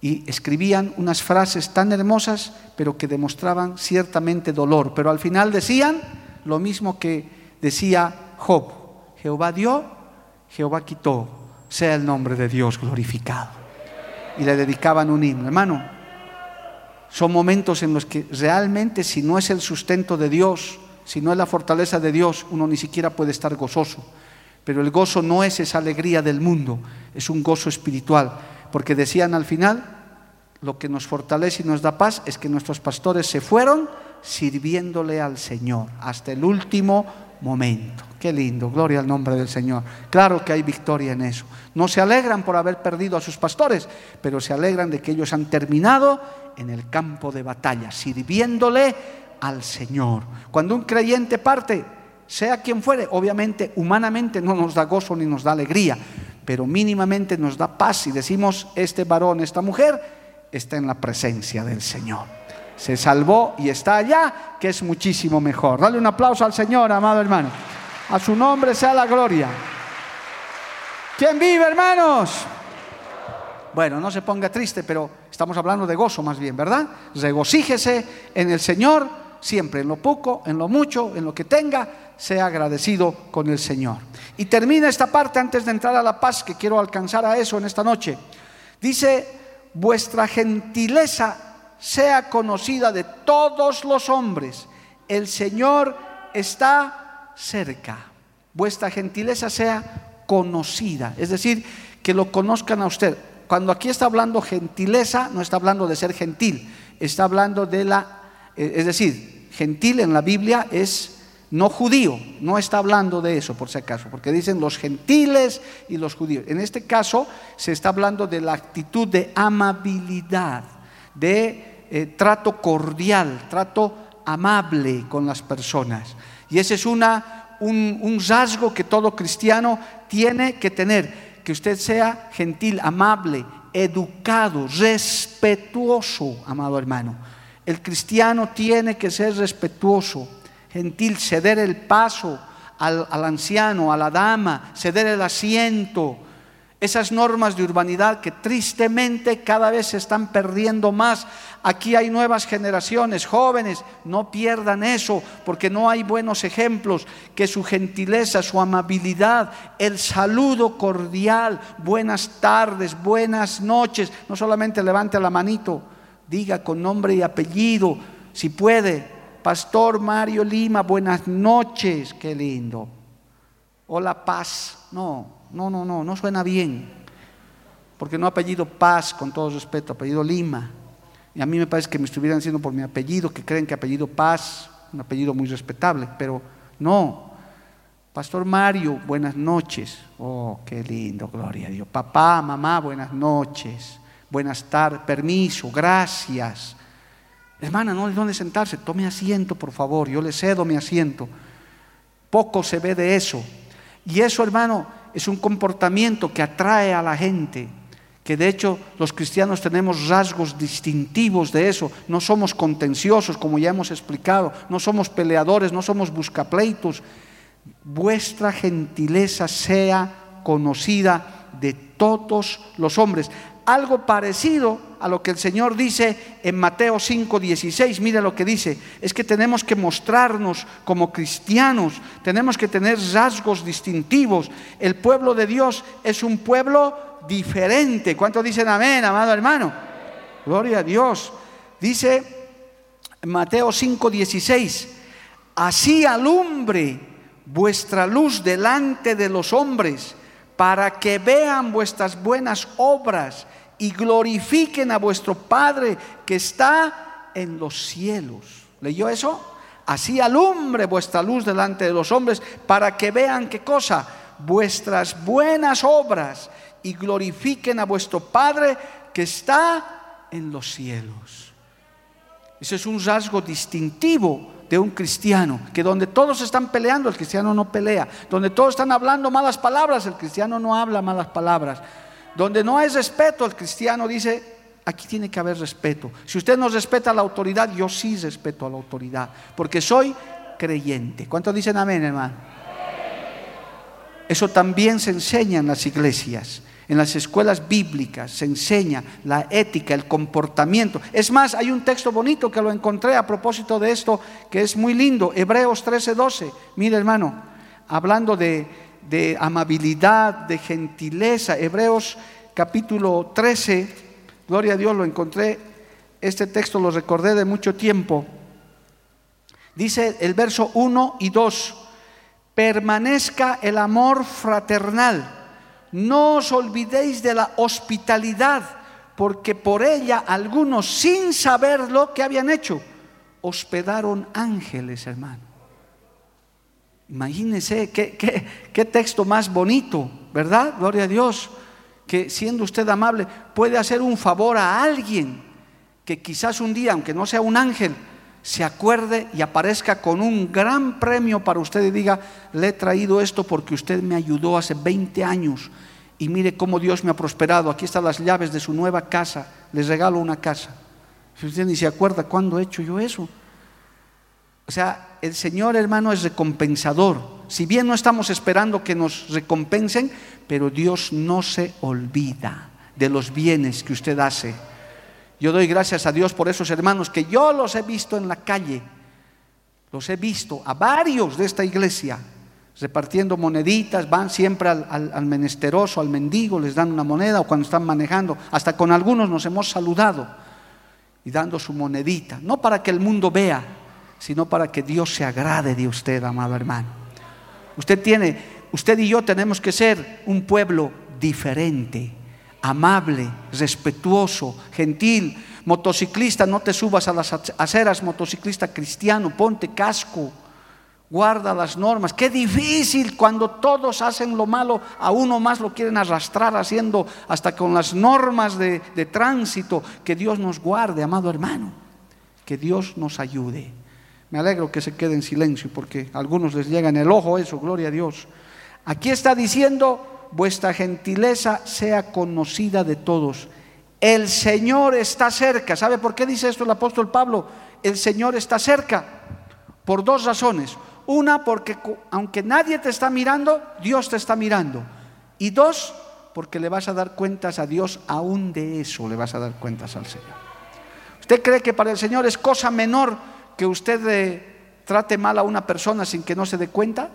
Y escribían unas frases tan hermosas, pero que demostraban ciertamente dolor. Pero al final decían lo mismo que decía Job. Jehová dio, Jehová quitó, sea el nombre de Dios glorificado. Y le dedicaban un himno. Hermano, son momentos en los que realmente si no es el sustento de Dios, si no es la fortaleza de Dios, uno ni siquiera puede estar gozoso. Pero el gozo no es esa alegría del mundo, es un gozo espiritual. Porque decían al final, lo que nos fortalece y nos da paz es que nuestros pastores se fueron sirviéndole al Señor hasta el último momento. Qué lindo, gloria al nombre del Señor. Claro que hay victoria en eso. No se alegran por haber perdido a sus pastores, pero se alegran de que ellos han terminado en el campo de batalla, sirviéndole al Señor. Cuando un creyente parte, sea quien fuere, obviamente humanamente no nos da gozo ni nos da alegría, pero mínimamente nos da paz y decimos, este varón, esta mujer está en la presencia del Señor. Se salvó y está allá, que es muchísimo mejor. Dale un aplauso al Señor, amado hermano. A su nombre sea la gloria. ¿Quién vive, hermanos? Bueno, no se ponga triste, pero estamos hablando de gozo más bien, ¿verdad? Regocíjese en el Señor siempre, en lo poco, en lo mucho, en lo que tenga, sea agradecido con el Señor. Y termina esta parte antes de entrar a la paz, que quiero alcanzar a eso en esta noche. Dice, vuestra gentileza sea conocida de todos los hombres. El Señor está cerca, vuestra gentileza sea conocida, es decir, que lo conozcan a usted. Cuando aquí está hablando gentileza, no está hablando de ser gentil, está hablando de la, eh, es decir, gentil en la Biblia es no judío, no está hablando de eso por si acaso, porque dicen los gentiles y los judíos. En este caso se está hablando de la actitud de amabilidad, de eh, trato cordial, trato amable con las personas. Y ese es una, un, rasgo que todo cristiano tiene que tener, que usted sea gentil, amable, educado, respetuoso, amado hermano. El cristiano tiene que ser respetuoso, gentil, ceder el paso al, anciano, a la dama, ceder el asiento. Esas normas de urbanidad que tristemente cada vez se están perdiendo más. Aquí hay nuevas generaciones, jóvenes, no pierdan eso, porque no hay buenos ejemplos, que su gentileza, su amabilidad, el saludo cordial, buenas tardes, buenas noches, no solamente levante la manito, diga con nombre y apellido, si puede, Pastor Mario Lima, buenas noches, qué lindo. Hola Paz, no, no, no, no, no suena bien, porque no apellido Paz, con todo respeto, apellido Lima. Y a mí me parece que me estuvieran diciendo por mi apellido, que creen que apellido Paz, un apellido muy respetable, pero no. Pastor Mario, buenas noches. Oh, qué lindo, gloria a Dios. Papá, mamá, buenas noches. Buenas tardes, permiso, gracias. Hermana, no hay dónde sentarse, tome asiento, por favor, yo le cedo mi asiento. Poco se ve de eso. Y eso, hermano, es un comportamiento que atrae a la gente, que de hecho los cristianos tenemos rasgos distintivos de eso. No somos contenciosos, como ya hemos explicado, no somos peleadores, no somos buscapleitos. Vuestra gentileza sea conocida de todos los hombres algo parecido a lo que el Señor dice en Mateo 5:16. Mira lo que dice, es que tenemos que mostrarnos como cristianos, tenemos que tener rasgos distintivos. El pueblo de Dios es un pueblo diferente. ¿Cuántos dicen amén, amado hermano? Gloria a Dios. Dice Mateo 5:16, así alumbre vuestra luz delante de los hombres para que vean vuestras buenas obras y glorifiquen a vuestro Padre que está en los cielos. ¿Leyó eso? Así alumbre vuestra luz delante de los hombres para que vean qué cosa, vuestras buenas obras y glorifiquen a vuestro Padre que está en los cielos. Ese es un rasgo distintivo de un cristiano, que donde todos están peleando, el cristiano no pelea, donde todos están hablando malas palabras, el cristiano no habla malas palabras, donde no hay respeto, el cristiano dice, aquí tiene que haber respeto. Si usted no respeta la autoridad, yo sí respeto a la autoridad, porque soy creyente. ¿Cuántos dicen amén, hermano? Eso también se enseña en las iglesias. En las escuelas bíblicas se enseña la ética, el comportamiento. Es más, hay un texto bonito que lo encontré a propósito de esto, que es muy lindo, Hebreos 13:12. Mire hermano, hablando de, de amabilidad, de gentileza, Hebreos capítulo 13, gloria a Dios, lo encontré, este texto lo recordé de mucho tiempo. Dice el verso 1 y 2, permanezca el amor fraternal no os olvidéis de la hospitalidad, porque por ella algunos, sin saber lo que habían hecho, hospedaron ángeles, hermano. Imagínese qué, qué, texto más bonito, ¿verdad? Gloria a Dios, que siendo usted amable puede hacer un favor a alguien que quizás un día, aunque no sea un ángel, se acuerde y aparezca con un gran premio para usted y diga, le he traído esto porque usted me ayudó hace 20 años y mire cómo Dios me ha prosperado. Aquí están las llaves de su nueva casa, les regalo una casa. Si usted ni se acuerda cuándo he hecho yo eso. O sea, el Señor hermano es recompensador. Si bien no estamos esperando que nos recompensen, pero Dios no se olvida de los bienes que usted hace. Yo doy gracias a Dios por esos hermanos que yo los he visto en la calle, los he visto a varios de esta iglesia repartiendo moneditas, van siempre al, menesteroso, al mendigo, les dan una moneda o cuando están manejando, hasta con algunos nos hemos saludado y dando su monedita, no para que el mundo vea, sino para que Dios se agrade de usted, amado hermano. Usted tiene, usted y yo tenemos que ser un pueblo diferente amable, respetuoso, gentil. Motociclista, no te subas a las aceras, motociclista cristiano, ponte casco, guarda las normas. Qué difícil cuando todos hacen lo malo, a uno más lo quieren arrastrar haciendo hasta con las normas de, de tránsito. Que Dios nos guarde, amado hermano, que Dios nos ayude. Me alegro que se quede en silencio porque a algunos les llega en el ojo eso, gloria a Dios. Aquí está diciendo vuestra gentileza sea conocida de todos. El Señor está cerca. ¿Sabe por qué dice esto el apóstol Pablo? El Señor está cerca. Por dos razones. Una, porque aunque nadie te está mirando, Dios te está mirando. Y dos, porque le vas a dar cuentas a Dios, aún de eso le vas a dar cuentas al Señor. ¿Usted cree que para el Señor es cosa menor que usted eh, trate mal a una persona sin que no se dé cuenta?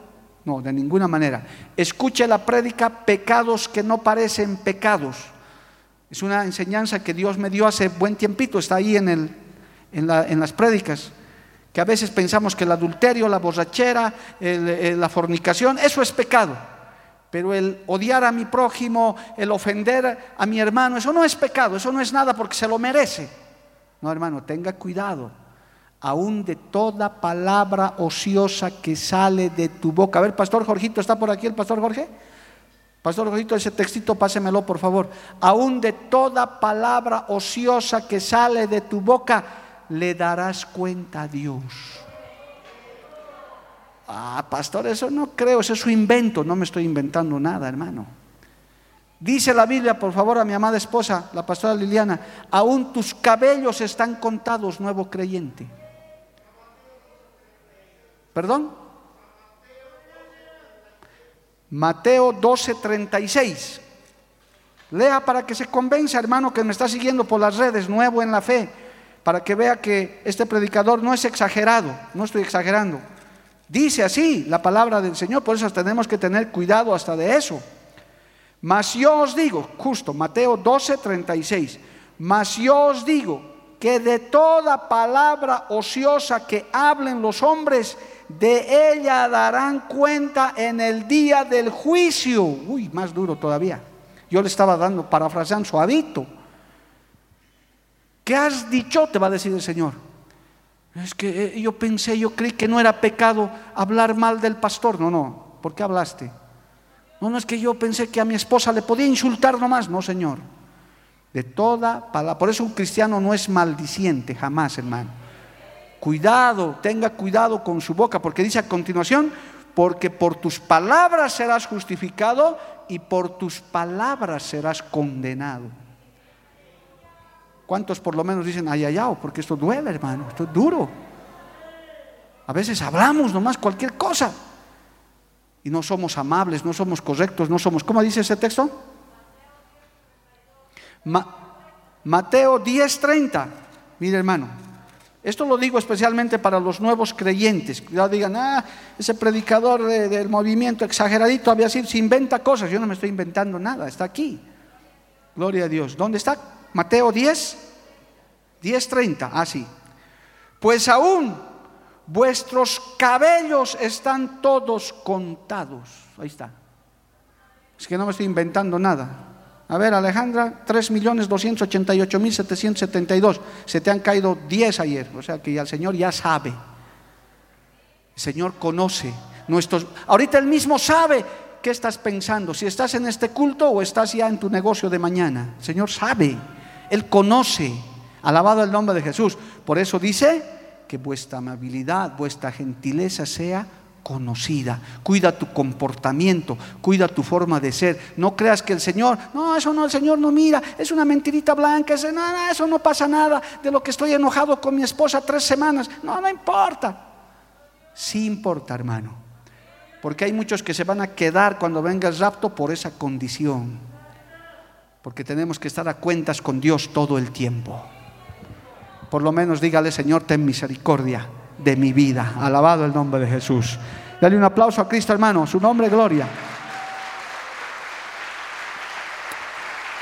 No, de ninguna manera. Escuche la prédica, pecados que no parecen pecados. Es una enseñanza que Dios me dio hace buen tiempito, está ahí en, el, en, las prédicas, que a veces pensamos que el adulterio, la borrachera, la fornicación, eso es pecado. Pero el odiar a mi prójimo, el ofender a mi hermano, eso no es pecado, eso no es nada porque se lo merece. No, hermano, tenga cuidado aún de toda palabra ociosa que sale de tu boca. A ver, Pastor Jorgito, ¿está por aquí el Pastor Jorge? Pastor Jorgito, ese textito pásemelo, por favor. Aún de toda palabra ociosa que sale de tu boca, le darás cuenta a Dios. Ah, pastor, eso no creo, eso es su invento, no me estoy inventando nada, hermano. Dice la Biblia, por favor, a mi amada esposa, la pastora Liliana, aún tus cabellos están contados, nuevo creyente. ¿Perdón? Mateo 12:36. Lea para que se convenza, hermano, que me está siguiendo por las redes, nuevo en la fe, para que vea que este predicador no es exagerado, no estoy exagerando. Dice así la palabra del Señor, por eso tenemos que tener cuidado hasta de eso. Mas yo os digo, justo Mateo 12, 36, mas yo os digo que de toda palabra ociosa que hablen los hombres, de ella darán cuenta en el día del juicio. Uy, más duro todavía. Yo le estaba dando, parafraseando suavito. ¿Qué has dicho? Te va a decir el Señor. Es que eh, yo pensé, yo creí que no era pecado hablar mal del pastor. No, no. ¿Por qué hablaste? No, no es que yo pensé que a mi esposa le podía insultar nomás. No, Señor. De toda palabra. Por eso un cristiano no es maldiciente, jamás, hermano. Cuidado, tenga cuidado con su boca, porque dice a continuación, porque por tus palabras serás justificado y por tus palabras serás condenado. ¿Cuántos por lo menos dicen ay, ay, ay, porque esto duele, hermano, esto es duro? A veces hablamos nomás cualquier cosa y no somos amables, no somos correctos, no somos, ¿cómo dice ese texto? Mateo 10:30, mire hermano, esto lo digo especialmente para los nuevos creyentes. Cuidado, digan, ah, ese predicador del movimiento exageradito había sido, se inventa cosas. Yo no me estoy inventando nada, está aquí. Gloria a Dios. ¿Dónde está? Mateo 10, 10:30, así. Pues aún vuestros cabellos están todos contados. Ahí está. Es que no me estoy inventando nada. A ver, Alejandra, 3.288.772. Se te han caído 10 ayer. O sea que ya el Señor ya sabe. El Señor conoce nuestros... Ahorita Él mismo sabe qué estás pensando. Si estás en este culto o estás ya en tu negocio de mañana. El Señor sabe. Él conoce. Alabado el nombre de Jesús. Por eso dice que vuestra amabilidad, vuestra gentileza sea conocida. Cuida tu comportamiento, cuida tu forma de ser. No creas que el Señor, no, eso no, el Señor no mira, es una mentirita blanca, eso, no, eso no pasa nada de lo que estoy enojado con mi esposa tres semanas. No, no importa. Sí importa, hermano. Porque hay muchos que se van a quedar cuando venga el rapto por esa condición porque tenemos que estar a cuentas con Dios todo el tiempo. Por lo menos dígale, Señor, ten misericordia de mi vida. Alabado el nombre de Jesús. Dale un aplauso a Cristo, hermano. Su nombre, gloria.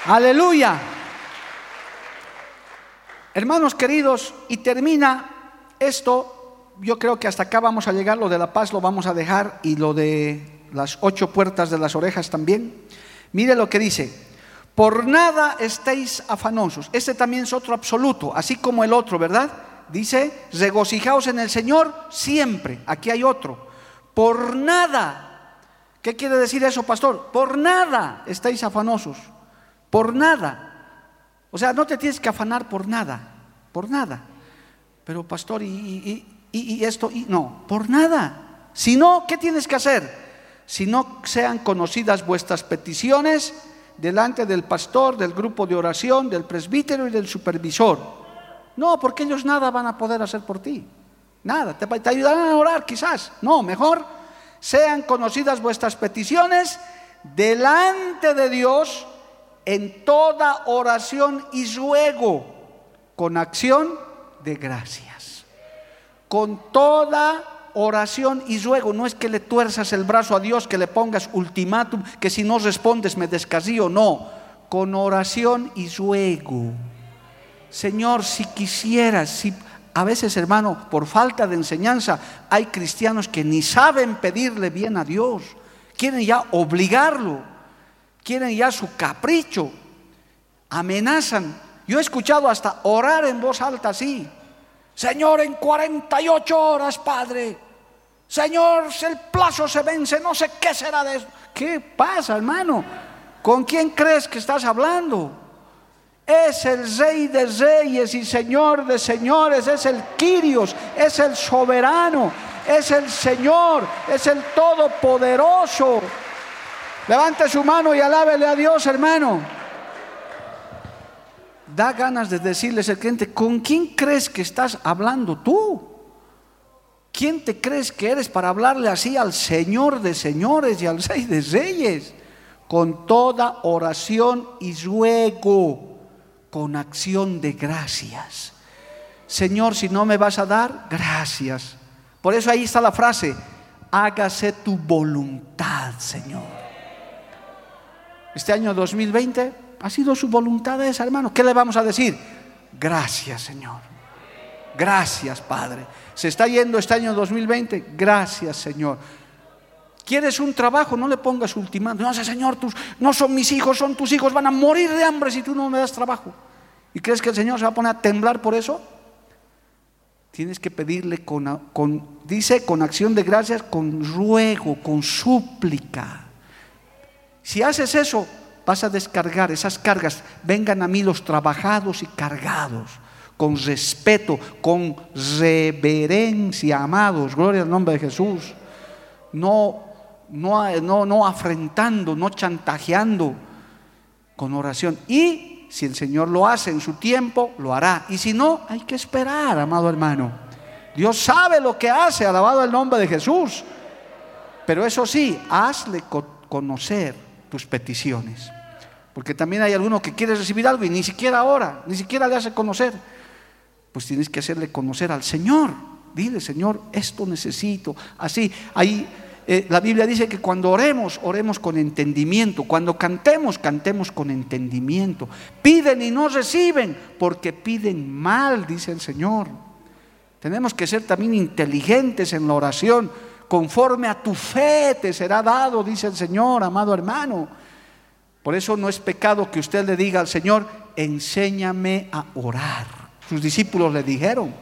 Aleluya. Hermanos queridos, y termina esto. Yo creo que hasta acá vamos a llegar. Lo de la paz lo vamos a dejar y lo de las ocho puertas de las orejas también. Mire lo que dice. Por nada estéis afanosos. Este también es otro absoluto, así como el otro, ¿verdad? Dice, regocijaos en el Señor siempre. Aquí hay otro. Por nada. ¿Qué quiere decir eso, pastor? Por nada estéis afanosos. Por nada. O sea, no te tienes que afanar por nada. Por nada. Pero, pastor, y, y esto, y no, por nada. Si no, ¿qué tienes que hacer? Si no sean conocidas vuestras peticiones, delante del pastor, del grupo de oración, del presbítero y del supervisor. No, porque ellos nada van a poder hacer por ti. Nada, te, ayudarán a orar quizás. No, mejor sean conocidas vuestras peticiones delante de Dios en toda oración y ruego con acción de gracias. Con toda oración y ruego. No es que le tuerzas el brazo a Dios, que le pongas ultimátum, que si no respondes me descasío. No, con oración y ruego. Señor, si quisieras, si a veces, hermano, por falta de enseñanza, hay cristianos que ni saben pedirle bien a Dios. Quieren ya obligarlo. Quieren ya su capricho. Amenazan. Yo he escuchado hasta orar en voz alta así. Señor, en 48 horas, Padre, Señor, el plazo se vence, no sé qué será de eso. ¿Qué pasa, hermano? ¿Con quién crees que estás hablando? Es el rey de reyes y señor de señores, es el Quirios, es el soberano, es el Señor, es el Todopoderoso. Levante su mano y alábele a Dios, hermano. Da ganas de decirles al cliente, ¿con quién crees que estás hablando tú? ¿Quién te crees que eres para hablarle así al Señor de señores y al Rey de reyes? Con toda oración y ruego, con acción de gracias. Señor, si no me vas a dar, gracias. Por eso ahí está la frase, hágase tu voluntad, Señor. Este año 2020 ha sido su voluntad esa, hermano. ¿Qué le vamos a decir? Gracias, Señor. Gracias, Padre. Se está yendo este año 2020. Gracias, Señor. ¿Quieres un trabajo? No le pongas ultimátum. No, Señor, tus, no son mis hijos, son tus hijos. Van a morir de hambre si tú no me das trabajo. ¿Y crees que el Señor se va a poner a temblar por eso? Tienes que pedirle con, con dice, con acción de gracias, con ruego, con súplica. Si haces eso, vas a descargar esas cargas. Vengan a mí los trabajados y cargados, con respeto, con reverencia, amados. Gloria al nombre de Jesús. No, no, no, no afrentando, no chantajeando, con oración. Y si el Señor lo hace en su tiempo, lo hará. Y si no, hay que esperar, amado hermano. Dios sabe lo que hace, alabado el nombre de Jesús. Pero eso sí, hazle conocer tus peticiones. Porque también hay alguno que quiere recibir algo y ni siquiera ahora, ni siquiera le hace conocer. Pues tienes que hacerle conocer al Señor. Dile, Señor, esto necesito. Así, ahí eh, la Biblia dice que cuando oremos, oremos con entendimiento. Cuando cantemos, cantemos con entendimiento. Piden y no reciben porque piden mal, dice el Señor. Tenemos que ser también inteligentes en la oración conforme a tu fe te será dado, dice el Señor, amado hermano. Por eso no es pecado que usted le diga al Señor, enséñame a orar. Sus discípulos le dijeron,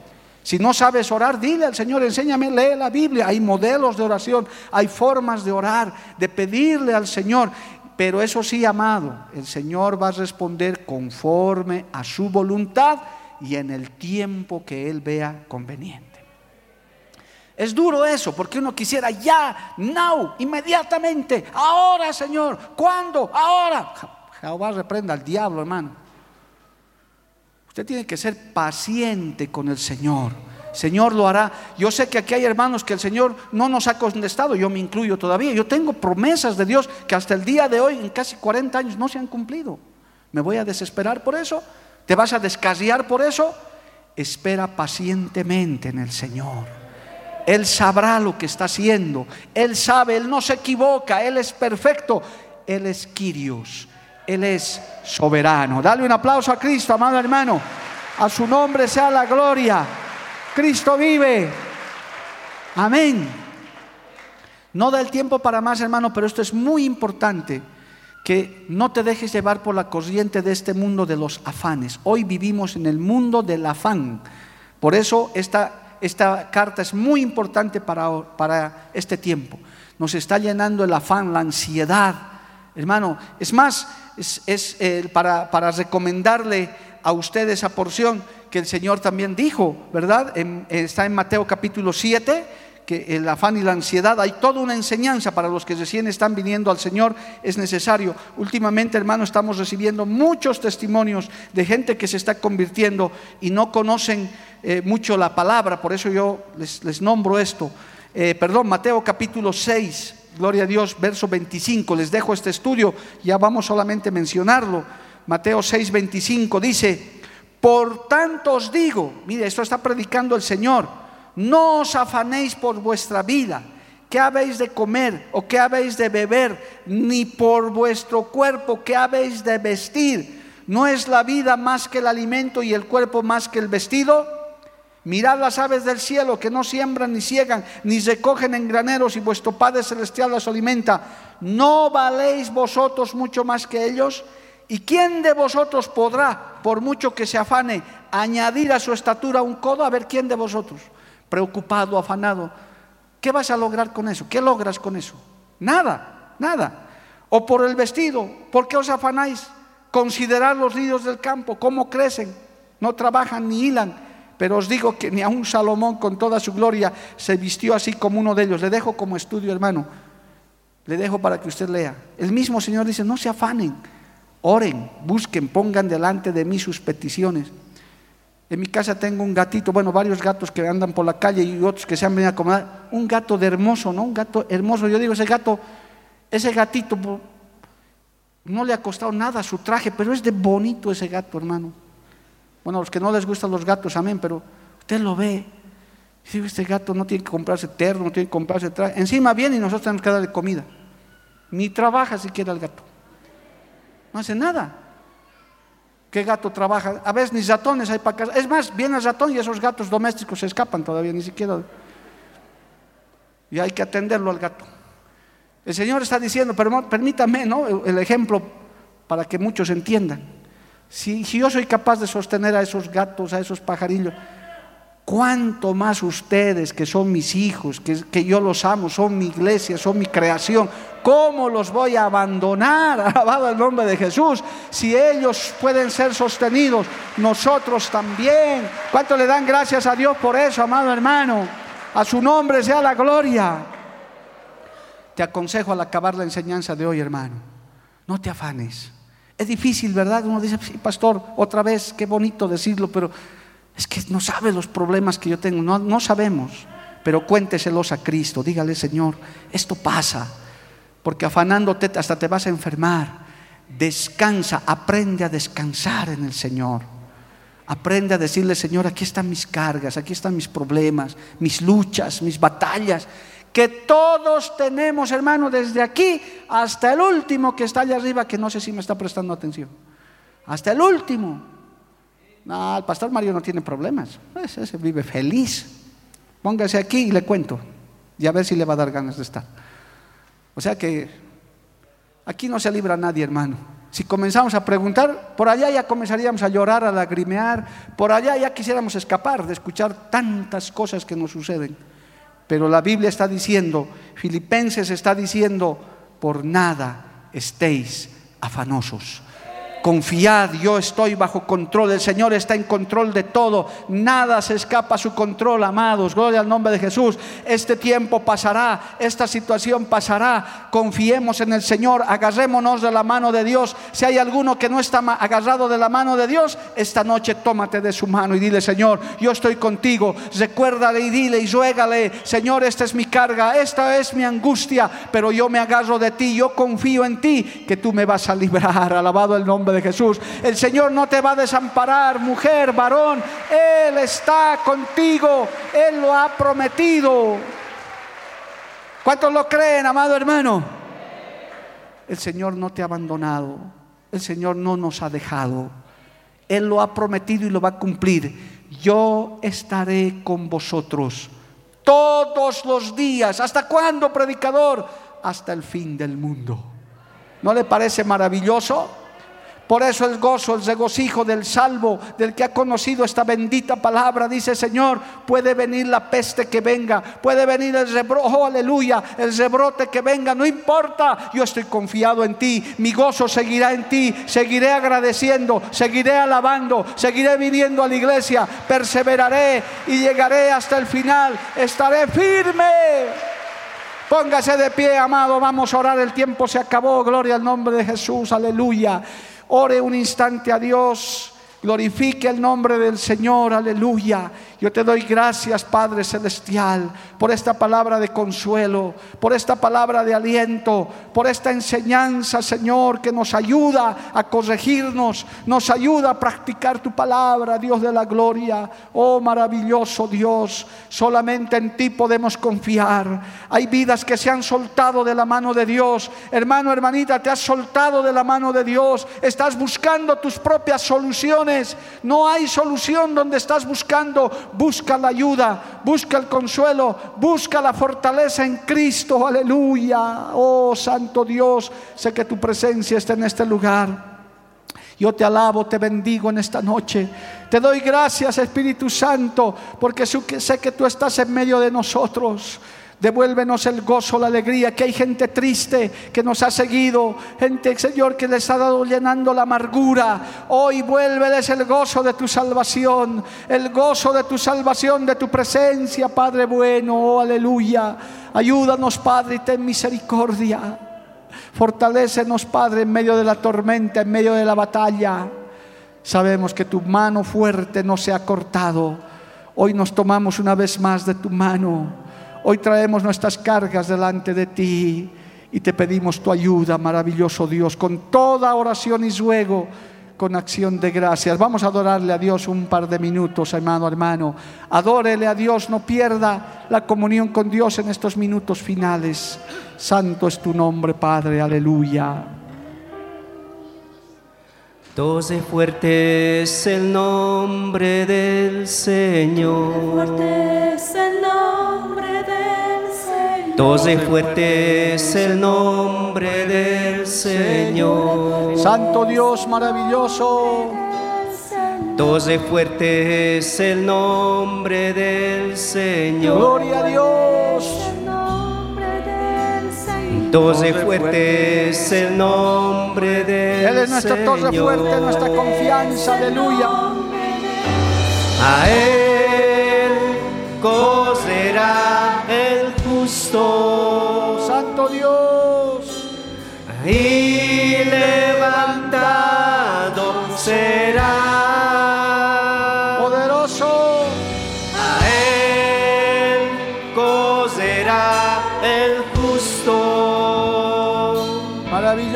si no sabes orar, dile al Señor, enséñame, lee la Biblia. Hay modelos de oración, hay formas de orar, de pedirle al Señor. Pero eso sí, amado, el Señor va a responder conforme a su voluntad y en el tiempo que Él vea conveniente. Es duro eso, porque uno quisiera ya, now, inmediatamente, ahora, Señor, ¿cuándo? Ahora. Jehová reprenda al diablo, hermano. Usted tiene que ser paciente con el Señor. Señor lo hará. Yo sé que aquí hay hermanos que el Señor no nos ha contestado, yo me incluyo todavía. Yo tengo promesas de Dios que hasta el día de hoy, en casi 40 años, no se han cumplido. ¿Me voy a desesperar por eso? ¿Te vas a descarriar por eso? Espera pacientemente en el Señor. Él sabrá lo que está haciendo. Él sabe, Él no se equivoca, Él es perfecto. Él es Quirios, Él es soberano. Dale un aplauso a Cristo, amado hermano. A su nombre sea la gloria. Cristo vive. Amén. No da el tiempo para más, hermano, pero esto es muy importante que no te dejes llevar por la corriente de este mundo de los afanes. Hoy vivimos en el mundo del afán. Por eso esta esta carta es muy importante para, para este tiempo. Nos está llenando el afán, la ansiedad. Hermano, es más, es, eh, para, recomendarle a usted esa porción que el Señor también dijo, ¿verdad? está en Mateo capítulo 7 que el afán y la ansiedad, hay toda una enseñanza para los que recién están viniendo al Señor, es necesario. Últimamente, hermano, estamos recibiendo muchos testimonios de gente que se está convirtiendo y no conocen eh, mucho la palabra, por eso yo les, nombro esto. Eh, perdón, Mateo capítulo 6, gloria a Dios, verso 25, les dejo este estudio, ya vamos solamente a mencionarlo. Mateo 6, 25 dice, por tanto os digo, mire, esto está predicando el Señor no os afanéis por vuestra vida, qué habéis de comer o qué habéis de beber, ni por vuestro cuerpo, qué habéis de vestir. ¿No es la vida más que el alimento y el cuerpo más que el vestido? Mirad las aves del cielo que no siembran ni ciegan, ni recogen en graneros y vuestro Padre Celestial las alimenta. ¿No valéis vosotros mucho más que ellos? ¿Y quién de vosotros podrá, por mucho que se afane, añadir a su estatura un codo? A ver, ¿quién de vosotros? preocupado, afanado. ¿Qué vas a lograr con eso? ¿Qué logras con eso? Nada, nada. O por el vestido, ¿por qué os afanáis? Considerad los ríos del campo, cómo crecen, no trabajan ni hilan. Pero os digo que ni aun Salomón con toda su gloria se vistió así como uno de ellos. Le dejo como estudio, hermano. Le dejo para que usted lea. El mismo Señor dice, no se afanen, oren, busquen, pongan delante de mí sus peticiones. En mi casa tengo un gatito, bueno, varios gatos que andan por la calle y otros que se han venido a acomodar. Un gato de hermoso, ¿no? Un gato hermoso. Yo digo, ese gato, ese gatito, no le ha costado nada su traje, pero es de bonito ese gato, hermano. Bueno, a los que no les gustan los gatos, amén, pero usted lo ve. Y este gato no tiene que comprarse terno, no tiene que comprarse traje. Encima viene y nosotros tenemos que darle comida. Ni trabaja siquiera el gato. No hace nada. ¿Qué gato trabaja? A veces ni ratones hay para casa. Es más, viene el ratón y esos gatos domésticos se escapan todavía, ni siquiera. Y hay que atenderlo al gato. El Señor está diciendo, pero permítame ¿no? el ejemplo para que muchos entiendan. Si, yo soy capaz de sostener a esos gatos, a esos pajarillos, ¿cuánto más ustedes que son mis hijos, que, que yo los amo, son mi iglesia, son mi creación? ¿Cómo los voy a abandonar? <laughs> Alabado el nombre de Jesús. Si ellos pueden ser sostenidos, nosotros también. ¿Cuánto le dan gracias a Dios por eso, amado hermano? A su nombre sea la gloria. Te aconsejo al acabar la enseñanza de hoy, hermano, no te afanes. Es difícil, ¿verdad? Uno dice, sí, pastor, otra vez, qué bonito decirlo, pero es que no sabe los problemas que yo tengo, no, no sabemos. Pero cuénteselos a Cristo, dígale, Señor, esto pasa, porque afanándote hasta te vas a enfermar. Descansa, aprende a descansar en el Señor. Aprende a decirle, Señor, aquí están mis cargas, aquí están mis problemas, mis luchas, mis batallas que todos tenemos, hermano, desde aquí hasta el último que está allá arriba, que no sé si me está prestando atención. Hasta el último. No, el pastor Mario no tiene problemas. Ese, vive feliz. Póngase aquí y le cuento. Y a ver si le va a dar ganas de estar. O sea que aquí no se libra nadie, hermano. Si comenzamos a preguntar, por allá ya comenzaríamos a llorar, a lagrimear, por allá ya quisiéramos escapar de escuchar tantas cosas que nos suceden. Pero la Biblia está diciendo, Filipenses está diciendo, por nada estéis afanosos. Confiad, yo estoy bajo control, el Señor está en control de todo, nada se escapa a su control, amados, gloria al nombre de Jesús. Este tiempo pasará, esta situación pasará, confiemos en el Señor, agarrémonos de la mano de Dios. Si hay alguno que no está agarrado de la mano de Dios, esta noche tómate de su mano y dile, Señor, yo estoy contigo, recuérdale y dile y ruégale, Señor, esta es mi carga, esta es mi angustia, pero yo me agarro de ti, yo confío en ti, que tú me vas a librar, alabado el nombre Jesús. El Señor no te va a desamparar, mujer, varón. Él está contigo. Él lo ha prometido. ¿Cuántos lo creen, amado hermano? El Señor no te ha abandonado. El Señor no nos ha dejado. Él lo ha prometido y lo va a cumplir. Yo estaré con vosotros todos los días. ¿Hasta cuándo, predicador? Hasta el fin del mundo. ¿No le parece maravilloso? Por eso el gozo, el regocijo del salvo, del que ha conocido esta bendita palabra, dice Señor, puede venir la peste que venga, puede venir el rebrote, oh, aleluya, el rebrote que venga, no importa, yo estoy confiado en ti, mi gozo seguirá en ti, seguiré agradeciendo, seguiré alabando, seguiré viniendo a la iglesia, perseveraré y llegaré hasta el final, estaré firme. Póngase de pie, amado, vamos a orar, el tiempo se acabó, gloria al nombre de Jesús, aleluya. Ore un instante a Dios. Glorifique el nombre del Señor, aleluya. Yo te doy gracias, Padre Celestial, por esta palabra de consuelo, por esta palabra de aliento, por esta enseñanza, Señor, que nos ayuda a corregirnos, nos ayuda a practicar tu palabra, Dios de la gloria. Oh maravilloso Dios, solamente en ti podemos confiar. Hay vidas que se han soltado de la mano de Dios. Hermano, hermanita, te has soltado de la mano de Dios. Estás buscando tus propias soluciones. No hay solución donde estás buscando busca la ayuda, busca el consuelo, busca la fortaleza en Cristo, aleluya. Oh Santo Dios, sé que tu presencia está en este lugar. Yo te alabo, te bendigo en esta noche. Te doy gracias, Espíritu Santo, porque sé que tú estás en medio de nosotros. Devuélvenos el gozo, la alegría, que hay gente triste que nos ha seguido, gente, Señor, que les ha dado llenando la amargura. Hoy vuélveles el gozo de tu salvación, el gozo de tu salvación, de tu presencia, Padre bueno, oh, aleluya. Ayúdanos, Padre, y ten misericordia. Fortalécenos, Padre, en medio de la tormenta, en medio de la batalla. Sabemos que tu mano fuerte no se ha cortado. Hoy nos tomamos una vez más de tu mano Hoy traemos nuestras cargas delante de ti y te pedimos tu ayuda, maravilloso Dios, con toda oración y ruego, con acción de gracias. Vamos a adorarle a Dios un par de minutos, hermano, hermano. Adórele a Dios, no pierda la comunión con Dios en estos minutos finales. Santo es tu nombre, Padre, aleluya. Doce fuerte es el nombre del Señor. el nombre Doce fuerte es el nombre del Señor. Santo Dios maravilloso. Doce fuerte es el nombre del Señor. Gloria a Dios. Doce fuerte es el nombre Señor. Él es nuestra torre fuerte, nuestra confianza, aleluya. A Él coserá el Santo Dios. Y levantado será.